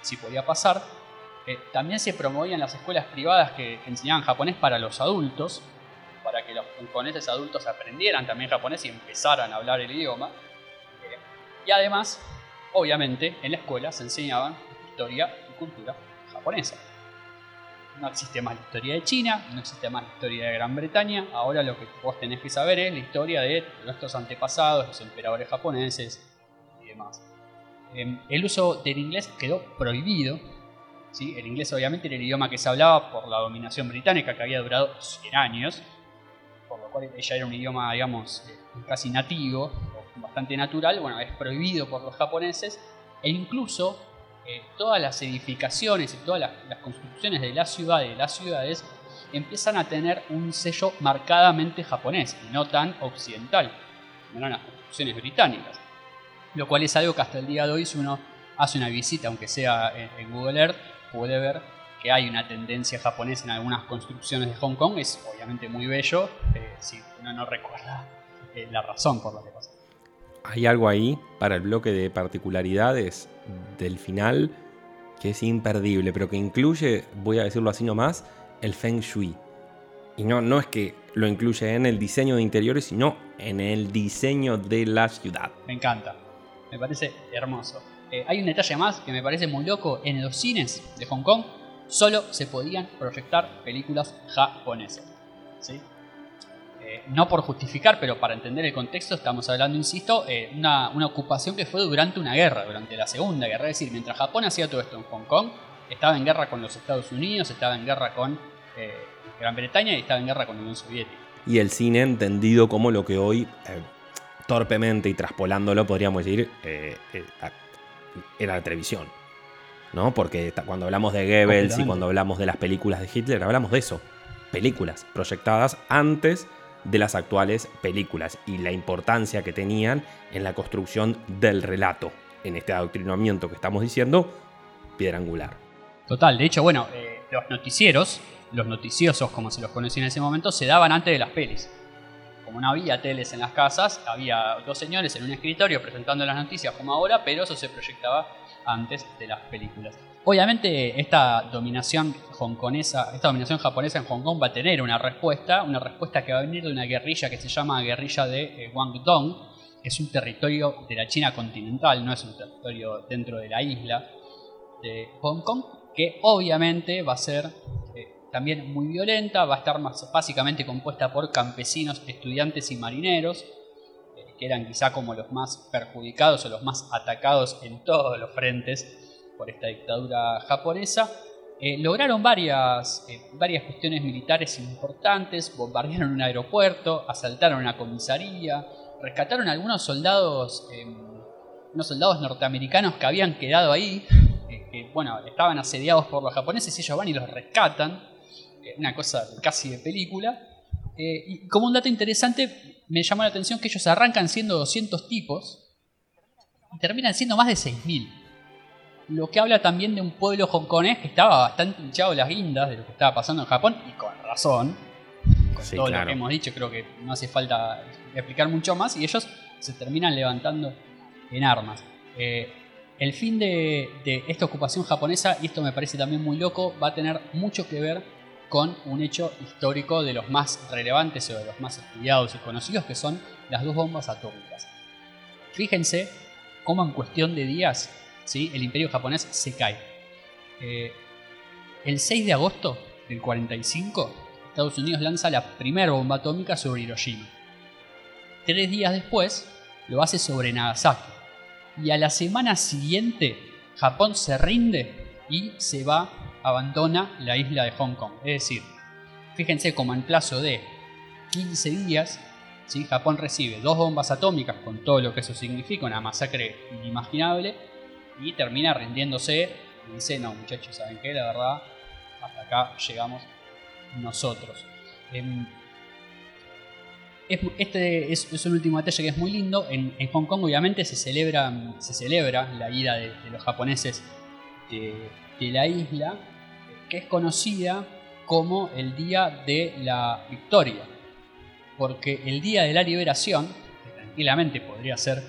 sí podía pasar. Eh, también se promovían las escuelas privadas que enseñaban japonés para los adultos, para que los japoneses adultos aprendieran también japonés y empezaran a hablar el idioma. Eh, y además obviamente en la escuela se enseñaban historia y cultura japonesa. No existe más la historia de China, no existe más la historia de Gran Bretaña. Ahora lo que vos tenés que saber es la historia de nuestros antepasados, los emperadores japoneses y demás. Em, el uso del inglés quedó prohibido. ¿Sí? El inglés obviamente era el idioma que se hablaba por la dominación británica que había durado 100 años, por lo cual ella era un idioma, digamos, eh, casi nativo, bastante natural, bueno, es prohibido por los japoneses e incluso eh, todas las edificaciones y todas las, construcciones de la ciudad y de las ciudades empiezan a tener un sello marcadamente japonés y no tan occidental, como eran las construcciones británicas. Lo cual es algo que hasta el día de hoy, si uno hace una visita, aunque sea en, Google Earth, puede ver que hay una tendencia japonesa en algunas construcciones de Hong Kong. Es obviamente muy bello eh, si uno no recuerda eh, la razón por la que pasa. Hay algo ahí para el bloque de particularidades del final que es imperdible, pero que incluye, voy a decirlo así nomás, el Feng Shui. Y no, no es que lo incluye en el diseño de interiores, sino en el diseño de la ciudad. Me encanta, me parece hermoso. Eh, hay un detalle más que me parece muy loco. En los cines de Hong Kong solo se podían proyectar películas japonesas. Eh, no por justificar, pero para entender el contexto, estamos hablando, insisto, eh, una, una, ocupación que fue durante una guerra, durante la Segunda Guerra. Es decir, mientras Japón hacía todo esto en Hong Kong, estaba en guerra con los Estados Unidos, estaba en guerra con eh, Gran Bretaña y estaba en guerra con la Unión Soviética. Y el cine entendido como lo que hoy, torpemente y traspolándolo, podríamos decir, era la televisión. ¿no? Porque cuando hablamos de Goebbels y cuando hablamos de las películas de Hitler, hablamos de eso. Películas proyectadas antes de las actuales películas y la importancia que tenían en la construcción del relato, en este adoctrinamiento que estamos diciendo, piedra angular. Total, de hecho, bueno, eh, los noticieros, los noticiosos como se los conocía en ese momento, se daban antes de las pelis. No había teles en las casas, había dos señores en un escritorio presentando las noticias como ahora, pero eso se proyectaba antes de las películas. Obviamente esta dominación hongkonesa, esta dominación japonesa en Hong Kong va a tener una respuesta, una respuesta que va a venir de una guerrilla que se llama guerrilla de eh, Guangdong, es un territorio de la China continental, no es un territorio dentro de la isla de Hong Kong, que obviamente va a ser también muy violenta, va a estar más, básicamente compuesta por campesinos, estudiantes y marineros, eh, que eran quizá como los más perjudicados o los más atacados en todos los frentes por esta dictadura japonesa. Eh, lograron varias, eh, varias cuestiones militares importantes, bombardearon un aeropuerto, asaltaron una comisaría, rescataron algunos soldados, em, unos soldados norteamericanos que habían quedado ahí, eh, que bueno, estaban asediados por los japoneses y ellos van y los rescatan, una cosa casi de película. y como un dato interesante, me llamó la atención que ellos arrancan siendo 200 tipos y terminan siendo más de 6.000 lo que habla también de un pueblo hongkonés que estaba bastante hinchado las guindas de lo que estaba pasando en Japón, y con razón. Con todo lo que hemos dicho, creo que no hace falta explicar mucho más, y ellos se terminan levantando en armas. Eh, el fin de, esta ocupación japonesa, y esto me parece también muy loco, va a tener mucho que ver con un hecho histórico de los más relevantes o de los más estudiados y conocidos, que son las dos bombas atómicas. Fíjense cómo en cuestión de días el imperio japonés se cae. Eh, el 6 de agosto del 45, Estados Unidos lanza la primera bomba atómica sobre Hiroshima. Tres días después, lo hace sobre Nagasaki. Y a la semana siguiente, Japón se rinde y se va, abandona la isla de Hong Kong. Es decir, fíjense como en plazo de 15 días, ¿sí? Japón recibe dos bombas atómicas con todo lo que eso significa, una masacre inimaginable, y termina rindiéndose y dice, no muchachos, ¿saben qué? La verdad, hasta acá llegamos nosotros. Em, este es, un último detalle que es muy lindo. En, Hong Kong obviamente se celebra, se celebra la ida de, los japoneses de, la isla, que es conocida como el Día de la Victoria. Porque el Día de la Liberación, que tranquilamente podría ser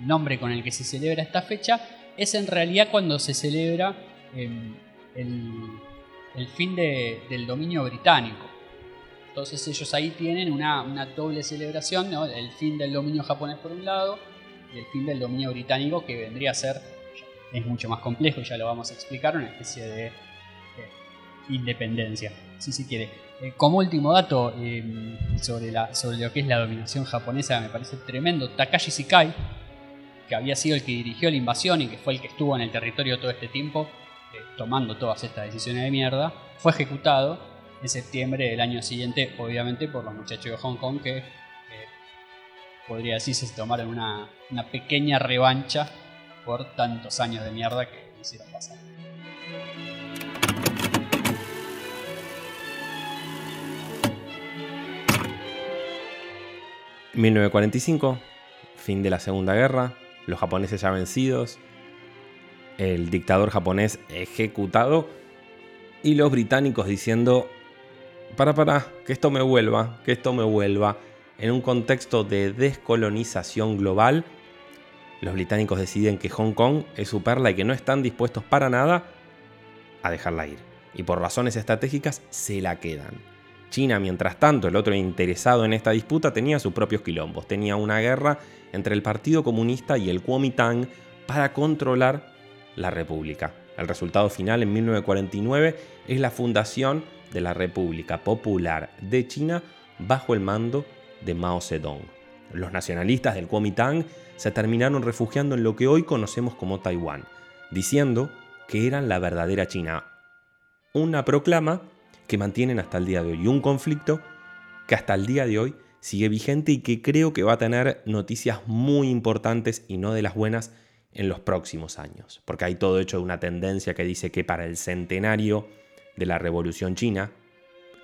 nombre con el que se celebra esta fecha, es en realidad cuando se celebra em, el, fin del dominio británico. Entonces ellos ahí tienen una, doble celebración, el fin del dominio japonés por un lado y el fin del dominio británico que vendría a ser, es mucho más complejo, ya lo vamos a explicar, una especie de, independencia, si se quiere. Eh, como último dato em, sobre, la, sobre lo que es la dominación japonesa, me parece tremendo, Takashi Shikai, que había sido el que dirigió la invasión y que fue el que estuvo en el territorio todo este tiempo, eh, tomando todas estas decisiones de mierda, fue ejecutado en septiembre del año siguiente, obviamente por los muchachos de Hong Kong que podría decirse se tomaron una, una pequeña revancha por tantos años de mierda que hicieron pasar. 1945, fin de la Segunda Guerra, los japoneses ya vencidos, el dictador japonés ejecutado y los británicos diciendo, para, para, que esto me vuelva, que esto me vuelva. En un contexto de descolonización global, los británicos deciden que Hong Kong es su perla y que no están dispuestos para nada a dejarla ir. Y por razones estratégicas se la quedan. China, mientras tanto, el otro interesado en esta disputa, tenía sus propios quilombos. Tenía una guerra entre el Partido Comunista y el Kuomintang para controlar la República. El resultado final en 1949 es la fundación de la República Popular de China bajo el mando de Mao Zedong. Los nacionalistas del Kuomintang se terminaron refugiando en lo que hoy conocemos como Taiwán, diciendo que eran la verdadera China. Una proclama que mantienen hasta el día de hoy. Un conflicto que hasta el día de hoy sigue vigente y que creo que va a tener noticias muy importantes y no de las buenas en los próximos años. Porque hay todo hecho de una tendencia que dice que para el centenario de la Revolución China,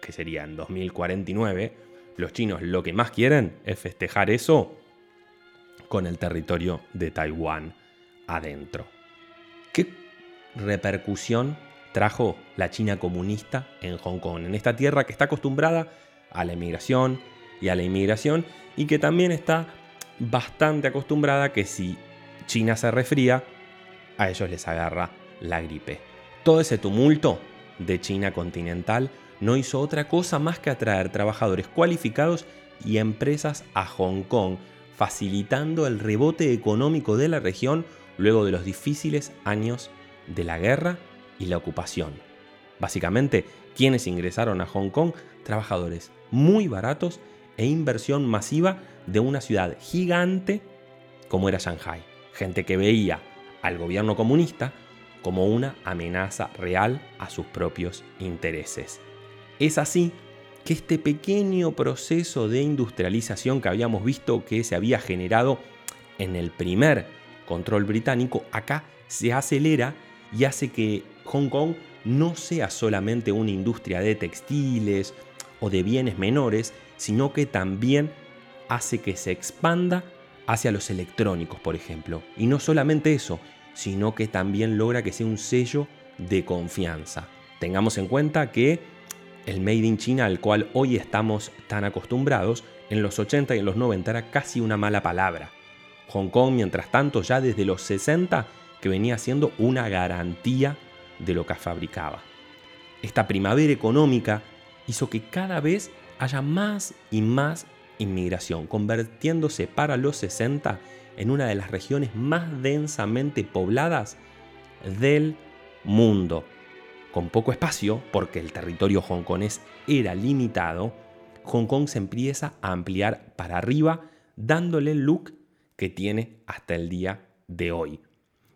que sería en 2049, los chinos lo que más quieren es festejar eso con el territorio de Taiwán adentro. ¿Qué repercusión trajo la China comunista en Hong Kong, en esta tierra que está acostumbrada a la inmigración y a la inmigración y que también está bastante acostumbrada que si China se resfría, a ellos les agarra la gripe. Todo ese tumulto de China continental no hizo otra cosa más que atraer trabajadores cualificados y empresas a Hong Kong, facilitando el rebote económico de la región luego de los difíciles años de la guerra y la ocupación. Básicamente, quienes ingresaron a Hong Kong, trabajadores muy baratos e inversión masiva de una ciudad gigante como era Shanghai. Gente que veía al gobierno comunista como una amenaza real a sus propios intereses. Es así que este pequeño proceso de industrialización que habíamos visto que se había generado en el primer control británico, acá se acelera y hace que Hong Kong no sea solamente una industria de textiles o de bienes menores, sino que también hace que se expanda hacia los electrónicos, por ejemplo. Y no solamente eso, sino que también logra que sea un sello de confianza. Tengamos en cuenta que el Made in China al cual hoy estamos tan acostumbrados, en los 80 y en los 90 era casi una mala palabra. Hong Kong, mientras tanto, ya desde los 60, que venía siendo una garantía de lo que fabricaba. Esta primavera económica hizo que cada vez haya más y más inmigración, convirtiéndose para los 60 en una de las regiones más densamente pobladas del mundo. Con poco espacio, porque el territorio hongkonés era limitado, Hong Kong se empieza a ampliar para arriba, dándole el look que tiene hasta el día de hoy.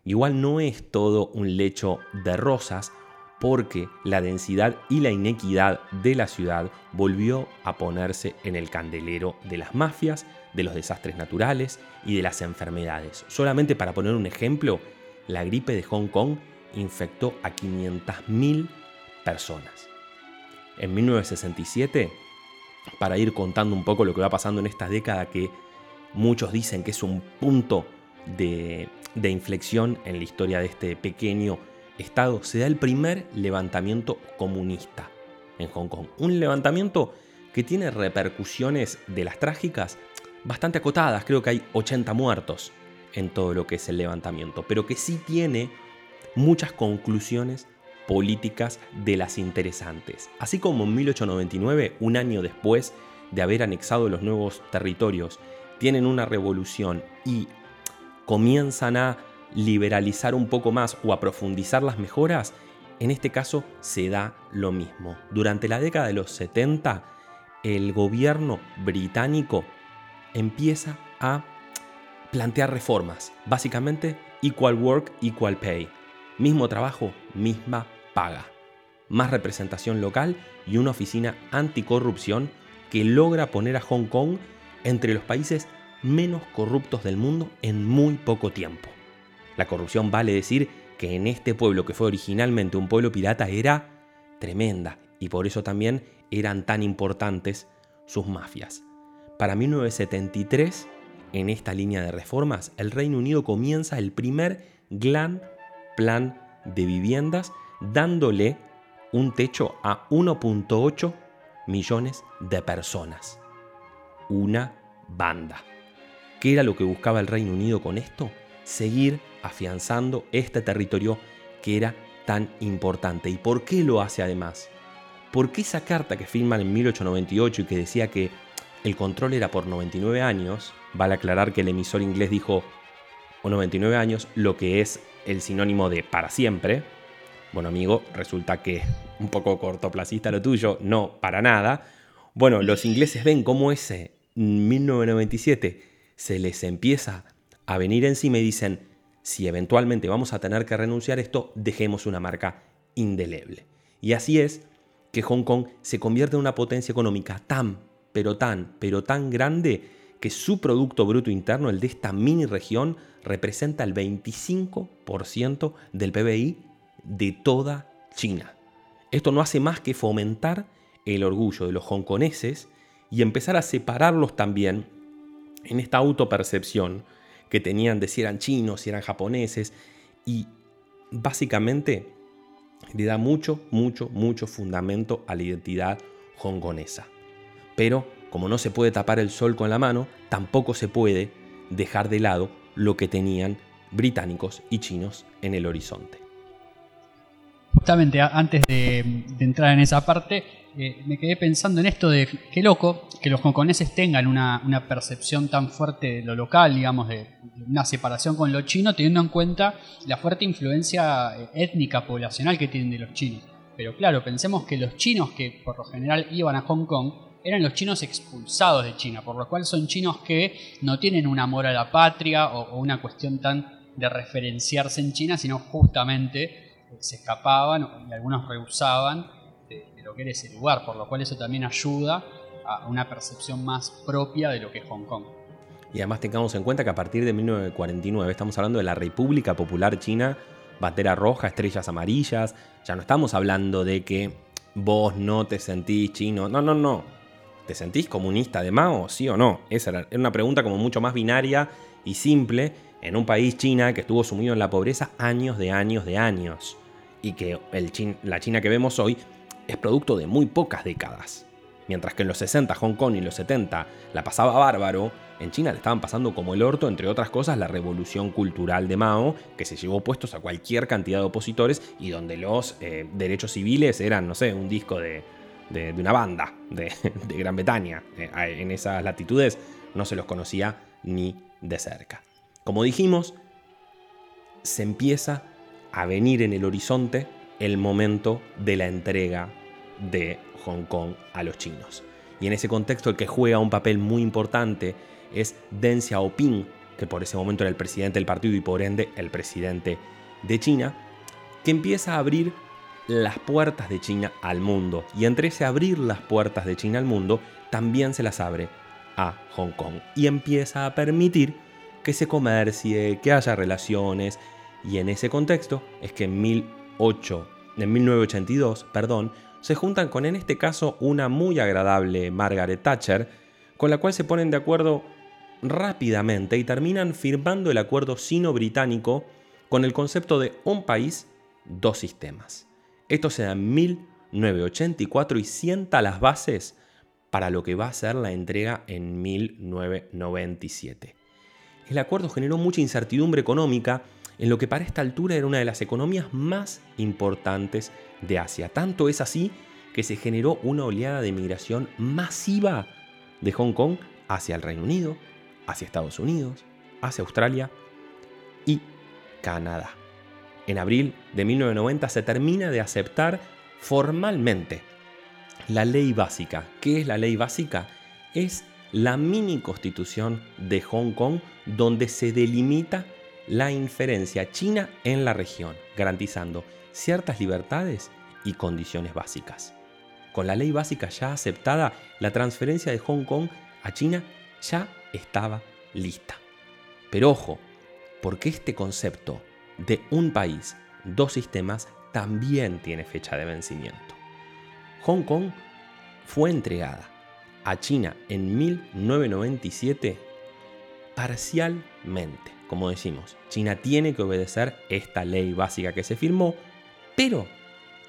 Igual no es todo un lecho de rosas porque la densidad y la inequidad de la ciudad volvió a ponerse en el candelero de las mafias, de los desastres naturales y de las enfermedades. Solamente para poner un ejemplo, la gripe de Hong Kong infectó a 500.000 personas. En 1967, para ir contando un poco lo que va pasando en esta década que muchos dicen que es un punto de, inflexión en la historia de este pequeño estado, se da el primer levantamiento comunista en Hong Kong. Un levantamiento que tiene repercusiones de las trágicas bastante acotadas, creo que hay 80 muertos en todo lo que es el levantamiento, pero que sí tiene muchas conclusiones políticas de las interesantes. Así como en 1899, un año después de haber anexado los nuevos territorios, tienen una revolución y comienzan a liberalizar un poco más o a profundizar las mejoras, en este caso se da lo mismo. Durante la década de los 70, el gobierno británico empieza a plantear reformas, básicamente equal work, equal pay. Mismo trabajo, misma paga. Más representación local y una oficina anticorrupción que logra poner a Hong Kong entre los países menos corruptos del mundo en muy poco tiempo. La corrupción vale decir que en este pueblo que fue originalmente un pueblo pirata era tremenda y por eso también eran tan importantes sus mafias. Para 1973, en esta línea de reformas, el Reino Unido comienza el primer gran plan de viviendas dándole un techo a 1.8 millones de personas. Una banda. ¿Qué era lo que buscaba el Reino Unido con esto? Seguir afianzando este territorio que era tan importante. ¿Y por qué lo hace además? Porque esa carta que firman en 1898 y que decía que el control era por 99 años, vale aclarar que el emisor inglés dijo o 99 años, lo que es el sinónimo de para siempre. Bueno, amigo, resulta que un poco cortoplacista lo tuyo, no, para nada. Bueno, los ingleses ven cómo ese 1997 se les empieza a venir encima y dicen, si eventualmente vamos a tener que renunciar a esto, dejemos una marca indeleble. Y así es que Hong Kong se convierte en una potencia económica tan, pero tan, pero tan grande que su Producto Bruto Interno, el de esta mini región, representa el 25% del PBI de toda China. Esto no hace más que fomentar el orgullo de los hongkoneses y empezar a separarlos también en esta autopercepción que tenían de si eran chinos, si eran japoneses, y básicamente le da mucho, mucho, mucho fundamento a la identidad hongkonesa. Pero como no se puede tapar el sol con la mano, tampoco se puede dejar de lado lo que tenían británicos y chinos en el horizonte. Justamente antes de, entrar en esa parte, eh, me quedé pensando en esto de qué loco que los hongkoneses tengan una, percepción tan fuerte de lo local, digamos, de, una separación con lo chino, teniendo en cuenta la fuerte influencia eh, étnica poblacional que tienen de los chinos. Pero claro, pensemos que los chinos que por lo general iban a Hong Kong eran los chinos expulsados de China, por lo cual son chinos que no tienen un amor a la patria o, una cuestión tan de referenciarse en China, sino justamente eh, se escapaban y algunos rehusaban de, lo que era ese lugar, por lo cual eso también ayuda a una percepción más propia de lo que es Hong Kong. Y además tengamos en cuenta que a partir de 1949 estamos hablando de la República Popular China, bandera roja, estrellas amarillas, ya no estamos hablando de que vos no te sentís chino, no, no, no, ¿Te sentís comunista de Mao? ¿Sí o no? Esa era, una pregunta como mucho más binaria y simple en un país, China, que estuvo sumido en la pobreza años de años de años. Y que la China que vemos hoy es producto de muy pocas décadas. Mientras que en los 60 Hong Kong y los 70 la pasaba bárbaro, en China le estaban pasando como el orto, entre otras cosas, la revolución cultural de Mao, que se llevó puestos a cualquier cantidad de opositores y donde los eh, derechos civiles eran, no sé, un disco de, de, una banda de, Gran Bretaña. Eh, en esas latitudes no se los conocía ni de cerca. Como dijimos, se empieza a venir en el horizonte el momento de la entrega de Hong Kong a los chinos. Y en ese contexto el que juega un papel muy importante es Deng Xiaoping, que por ese momento era el presidente del partido y por ende el presidente de China, que empieza a abrir las puertas de China al mundo. Y entre ese abrir las puertas de China al mundo, también se las abre a Hong Kong. Y empieza a permitir que se comercie, que haya relaciones. Y en ese contexto es que en, 18, en 1982 perdón, se juntan con en este caso una muy agradable Margaret Thatcher, con la cual se ponen de acuerdo rápidamente y terminan firmando el acuerdo sino-británico con el concepto de un país, dos sistemas. Esto se da en 1984 y sienta las bases para lo que va a ser la entrega en 1997. El acuerdo generó mucha incertidumbre económica en lo que para esta altura era una de las economías más importantes de Asia. Tanto es así que se generó una oleada de migración masiva de Hong Kong hacia el Reino Unido, hacia Estados Unidos, hacia Australia y Canadá en abril de 1990 se termina de aceptar formalmente la ley básica. ¿Qué es la ley básica? Es la mini constitución de Hong Kong donde se delimita la inferencia china en la región, garantizando ciertas libertades y condiciones básicas. Con la ley básica ya aceptada, la transferencia de Hong Kong a China ya estaba lista. Pero ojo, porque este concepto de un país, dos sistemas, también tiene fecha de vencimiento. Hong Kong fue entregada a China en 1997 parcialmente. Como decimos, China tiene que obedecer esta ley básica que se firmó, pero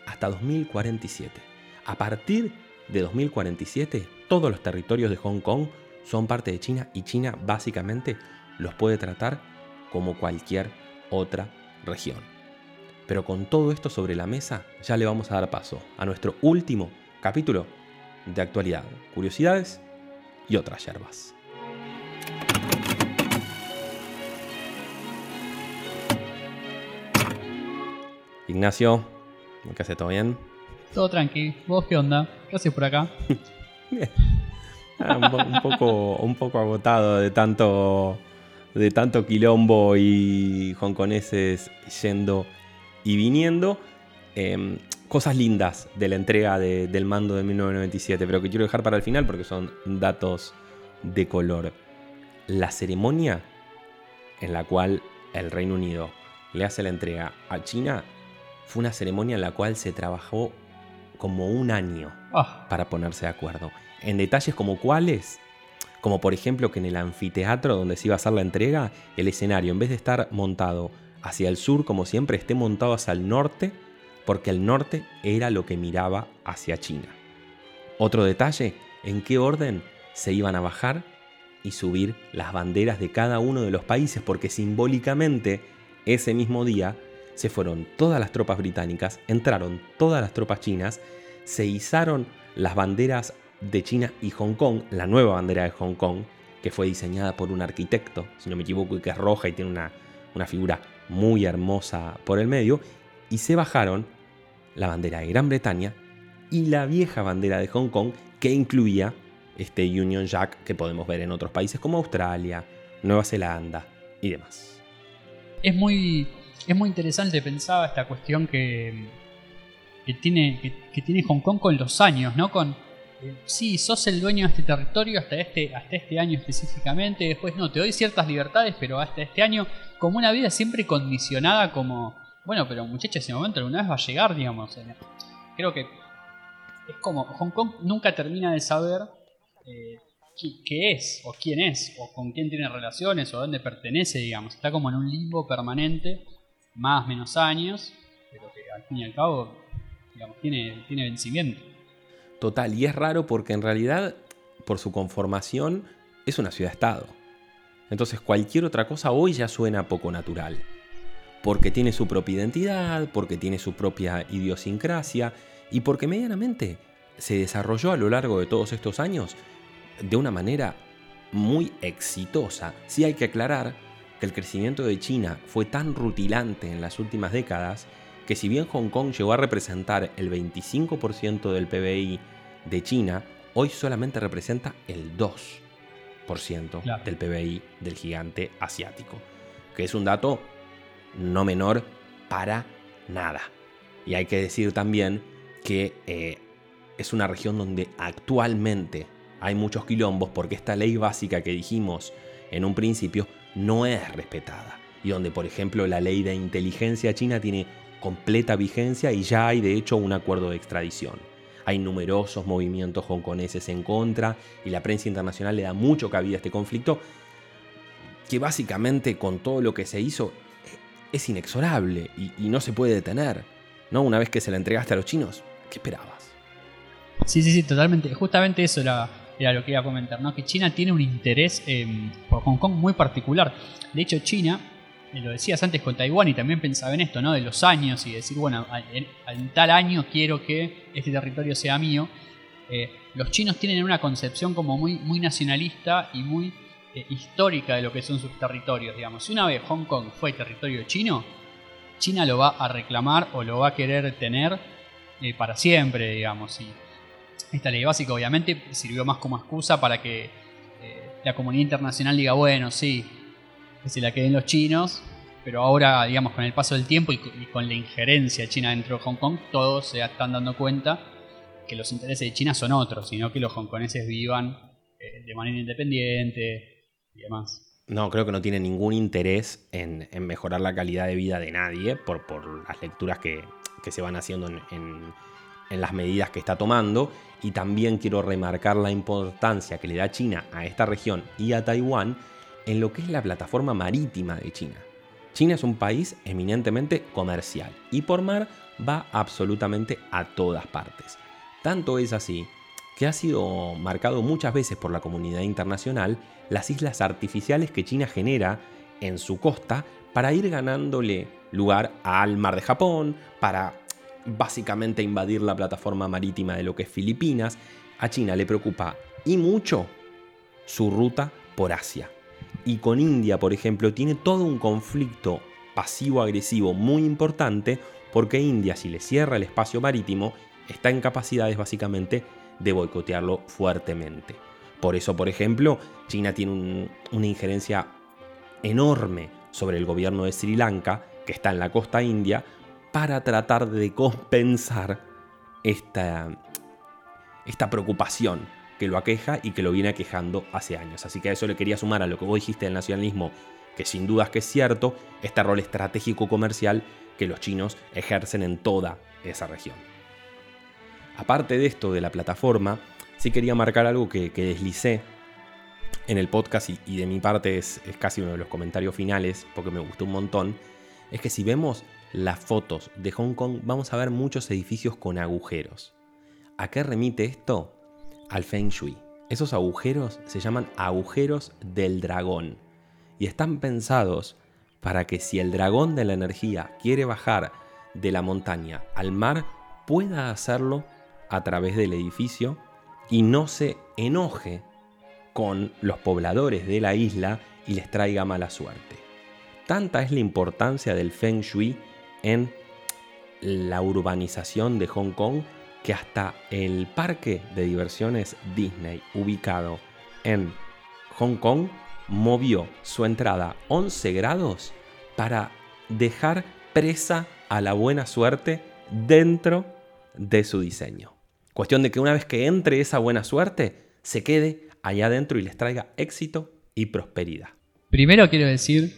hasta 2047. A partir de 2047, todos los territorios de Hong Kong son parte de China y China básicamente los puede tratar como cualquier otra región. Pero con todo esto sobre la mesa, ya le vamos a dar paso a nuestro último capítulo de actualidad, curiosidades y otras yerbas. Ignacio, ¿qué hace? ¿Todo bien? Todo tranqui. ¿Vos qué onda? ¿Qué haces por acá? Ah, un, poco, un poco agotado de tanto, de tanto quilombo y hongkoneses yendo y viniendo. Em, cosas lindas de la entrega del mando de 1997, pero que quiero dejar para el final porque son datos de color. La ceremonia en la cual el Reino Unido le hace la entrega a China fue una ceremonia en la cual se trabajó como un año ah. para ponerse de acuerdo. En detalles como cuáles, como por ejemplo que en el anfiteatro donde se iba a hacer la entrega, el escenario en vez de estar montado hacia el sur como siempre, esté montado hacia el norte, porque el norte era lo que miraba hacia China. Otro detalle, en qué orden se iban a bajar y subir las banderas de cada uno de los países, porque simbólicamente ese mismo día se fueron todas las tropas británicas, entraron todas las tropas chinas, se izaron las banderas de China y Hong Kong, la nueva bandera de Hong Kong, que fue diseñada por un arquitecto, si no me equivoco, y que es roja y tiene una, una figura muy hermosa por el medio, y se bajaron la bandera de Gran Bretaña y la vieja bandera de Hong Kong que incluía este Union Jack que podemos ver en otros países como Australia, Nueva Zelanda y demás. Es muy es muy interesante, pensaba esta cuestión que, que tiene, que, tiene Hong Kong con los años, ¿no? Con, sí, sos el dueño de este territorio hasta este, hasta este año específicamente, después no, te doy ciertas libertades, pero hasta este año, como una vida siempre condicionada como, bueno, pero muchacha, ese momento alguna vez va a llegar, digamos. Creo que es como, Hong Kong nunca termina de saber eh, qué, es, o quién es, o con quién tiene relaciones, o dónde pertenece, digamos. Está como en un limbo permanente más menos años, pero que al fin y al cabo digamos, tiene, tiene vencimiento. Total, y es raro porque en realidad, por su conformación, es una ciudad-estado. Entonces cualquier otra cosa hoy ya suena poco natural. Porque tiene su propia identidad, porque tiene su propia idiosincrasia y porque medianamente se desarrolló a lo largo de todos estos años de una manera muy exitosa. Sí hay que aclarar que el crecimiento de China fue tan rutilante en las últimas décadas que si bien Hong Kong llegó a representar el 25% del PBI de China, hoy solamente representa el 2% del PBI del gigante asiático, que es un dato no menor para nada. Y hay que decir también que eh, es una región donde actualmente hay muchos quilombos porque esta ley básica que dijimos en un principio no es respetada y donde, por ejemplo, la ley de inteligencia china tiene completa vigencia y ya hay de hecho un acuerdo de extradición. Hay numerosos movimientos hongkoneses en contra y la prensa internacional le da mucho cabida a este conflicto que básicamente con todo lo que se hizo es inexorable y, no se puede detener. ¿no? Una vez que se la entregaste a los chinos, ¿qué esperabas? Sí, sí, sí, totalmente. Justamente eso era era lo que iba a comentar, ¿no? que China tiene un interés por Hong Kong muy particular. De hecho, China, eh, lo decías antes con Taiwán y también pensaba en esto, ¿no? de los años y decir, bueno, en, tal año quiero que este territorio sea mío. Eh, los chinos tienen una concepción como muy, muy nacionalista y muy eh, histórica de lo que son sus territorios, digamos. Si una vez Hong Kong fue territorio chino, China lo va a reclamar o lo va a querer tener para siempre, digamos. Y esta ley básica obviamente sirvió más como excusa para que eh, la comunidad internacional diga, bueno, sí, que se la queden los chinos, pero ahora, digamos, con el paso del tiempo y con la injerencia china dentro de Hong Kong, todos se están dando cuenta que los intereses de China son otros, sino que los hongkoneses vivan eh, de manera independiente y demás. No, creo que no tiene ningún interés en, mejorar la calidad de vida de nadie por, por las lecturas que, se van haciendo en, las medidas que está tomando. Y también quiero remarcar la importancia que le da China a esta región y a Taiwán en lo que es la plataforma marítima de China. China es un país eminentemente comercial y por mar va absolutamente a todas partes. Tanto es así que ha sido marcado muchas veces por la comunidad internacional las islas artificiales que China genera en su costa para ir ganándole lugar al mar de Japón, para básicamente invadir la plataforma marítima de lo que es Filipinas. A China le preocupa y mucho su ruta por Asia. Y con India, por ejemplo, tiene todo un conflicto pasivo-agresivo muy importante porque India, si le cierra el espacio marítimo, está en capacidades básicamente de boicotearlo fuertemente. Por eso, por ejemplo, China tiene una injerencia enorme sobre el gobierno de Sri Lanka, que está en la costa india, para tratar de compensar esta, esta preocupación que lo aqueja y que lo viene aquejando hace años. Así que a eso le quería sumar a lo que vos dijiste del nacionalismo, que sin dudas que es cierto, este rol estratégico comercial que los chinos ejercen en toda esa región. Aparte de esto de la plataforma, sí quería marcar algo que, deslicé en el podcast y, de mi parte es, casi uno de los comentarios finales porque me gustó un montón. Es que si vemos las fotos de Hong Kong vamos a ver muchos edificios con agujeros. ¿A qué remite esto? Al Feng Shui. Esos agujeros se llaman agujeros del dragón y están pensados para que si el dragón de la energía quiere bajar de la montaña al mar, pueda hacerlo a través del edificio y no se enoje con los pobladores de la isla y les traiga mala suerte. Tanta es la importancia del Feng Shui en la urbanización de Hong Kong que hasta el parque de diversiones Disney ubicado en Hong Kong movió su entrada 11 grados para dejar presa a la buena suerte dentro de su diseño. Cuestión de que una vez que entre esa buena suerte, se quede allá adentro y les traiga éxito y prosperidad. Primero quiero decir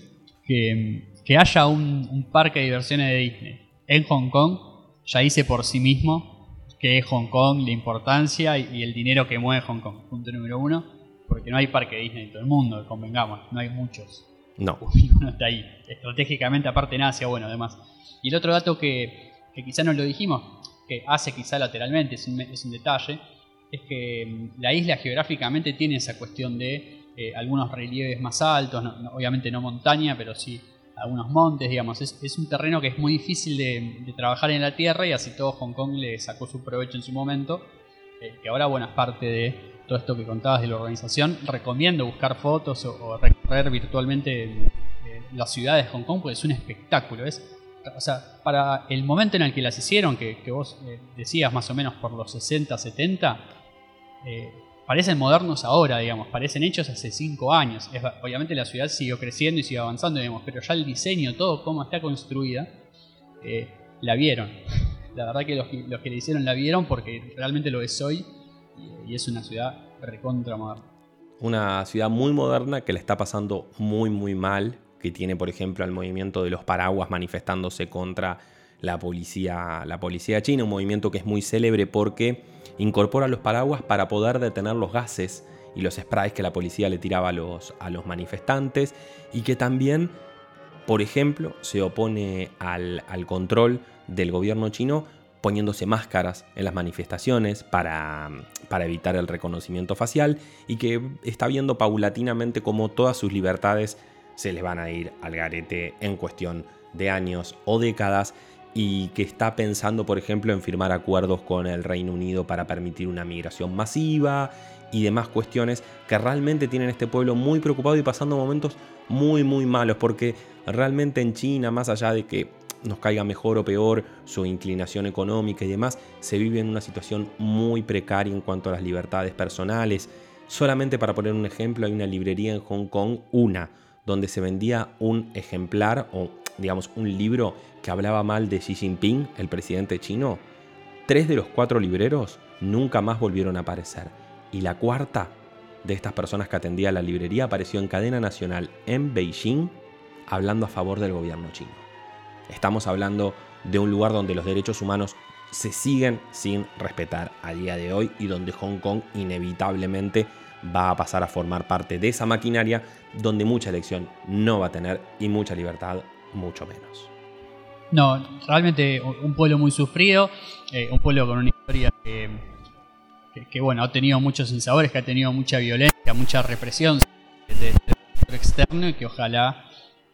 que, que haya un, parque de diversiones de Disney en Hong Kong ya dice por sí mismo que es Hong Kong, la importancia y, el dinero que mueve Hong Kong. Punto número uno, porque no hay parque Disney en todo el mundo, convengamos, no hay muchos. No. Uno está ahí. Estratégicamente, aparte en Asia, bueno, además. Y el otro dato que, que quizá no lo dijimos, que hace quizá lateralmente, es un, es un detalle, es que mm, la isla geográficamente tiene esa cuestión de eh, algunos relieves más altos, obviamente no montaña, pero sí algunos montes, digamos. Es, un terreno que es muy difícil de, trabajar en la tierra y así todo Hong Kong le sacó su provecho en su momento. Eh, que ahora, bueno, es parte de todo esto que contabas de la organización. Recomiendo buscar fotos o, recorrer virtualmente eh, las ciudades de Hong Kong porque es un espectáculo. Es o sea, para el momento en el que las hicieron, que, vos eh, decías más o menos por los 60, 70, eh, parecen modernos ahora, digamos, parecen hechos hace 5 años. obviamente la ciudad siguió creciendo y siguió avanzando, digamos, pero ya el diseño, todo cómo está construida, eh, la vieron. La verdad que los, que le hicieron la vieron porque realmente lo es hoy y, es una ciudad recontra moderna. Una ciudad muy moderna que le está pasando muy muy mal que tiene, por ejemplo, al movimiento de los paraguas manifestándose contra la policía, la policía china, un movimiento que es muy célebre porque incorpora los paraguas para poder detener los gases y los sprays que la policía le tiraba a los, manifestantes y que también, por ejemplo, se opone al, al control del gobierno chino poniéndose máscaras en las manifestaciones para, para, evitar el reconocimiento facial y que está viendo paulatinamente cómo todas sus libertades se les van a ir al garete en cuestión de años o décadas y que está pensando, por ejemplo, en firmar acuerdos con el Reino Unido para permitir una migración masiva y demás cuestiones que realmente tienen este pueblo muy preocupado y pasando momentos muy, muy malos, porque realmente en China, más allá de que nos caiga mejor o peor su inclinación económica y demás, se vive en una situación muy precaria en cuanto a las libertades personales. Solamente para poner un ejemplo, hay una librería en Hong Kong, una, donde se vendía un ejemplar o, digamos, un libro que hablaba mal de Xi Jinping, el presidente chino, tres de los cuatro libreros nunca más volvieron a aparecer. Y la cuarta de estas personas que atendía la librería apareció en cadena nacional en Beijing hablando a favor del gobierno chino. Estamos hablando de un lugar donde los derechos humanos se siguen sin respetar a día de hoy y donde Hong Kong inevitablemente va a pasar a formar parte de esa maquinaria donde mucha elección no va a tener y mucha libertad mucho menos. No, realmente un pueblo muy sufrido, eh, un pueblo con una historia que, bueno, ha tenido muchos insabores, que ha tenido mucha violencia, mucha represión de, externo y que ojalá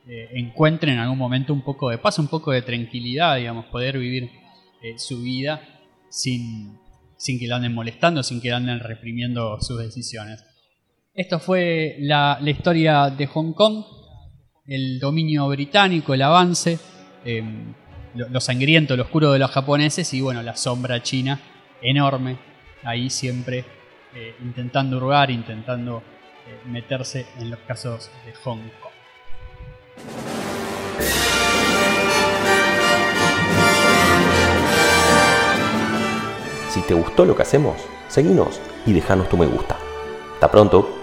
eh, encuentren en algún momento un poco de paz, un poco de tranquilidad, digamos, poder vivir eh, su vida sin, sin que lo anden molestando, sin que lo anden reprimiendo sus decisiones. Esto fue la, historia de Hong Kong, el dominio británico, el avance, em, lo, sangriento, lo oscuro de los japoneses y bueno, la sombra china enorme, ahí siempre eh, intentando hurgar, intentando eh, meterse en los casos de Hong Kong. Si te gustó lo que hacemos, seguinos y dejanos tu me gusta. Hasta pronto.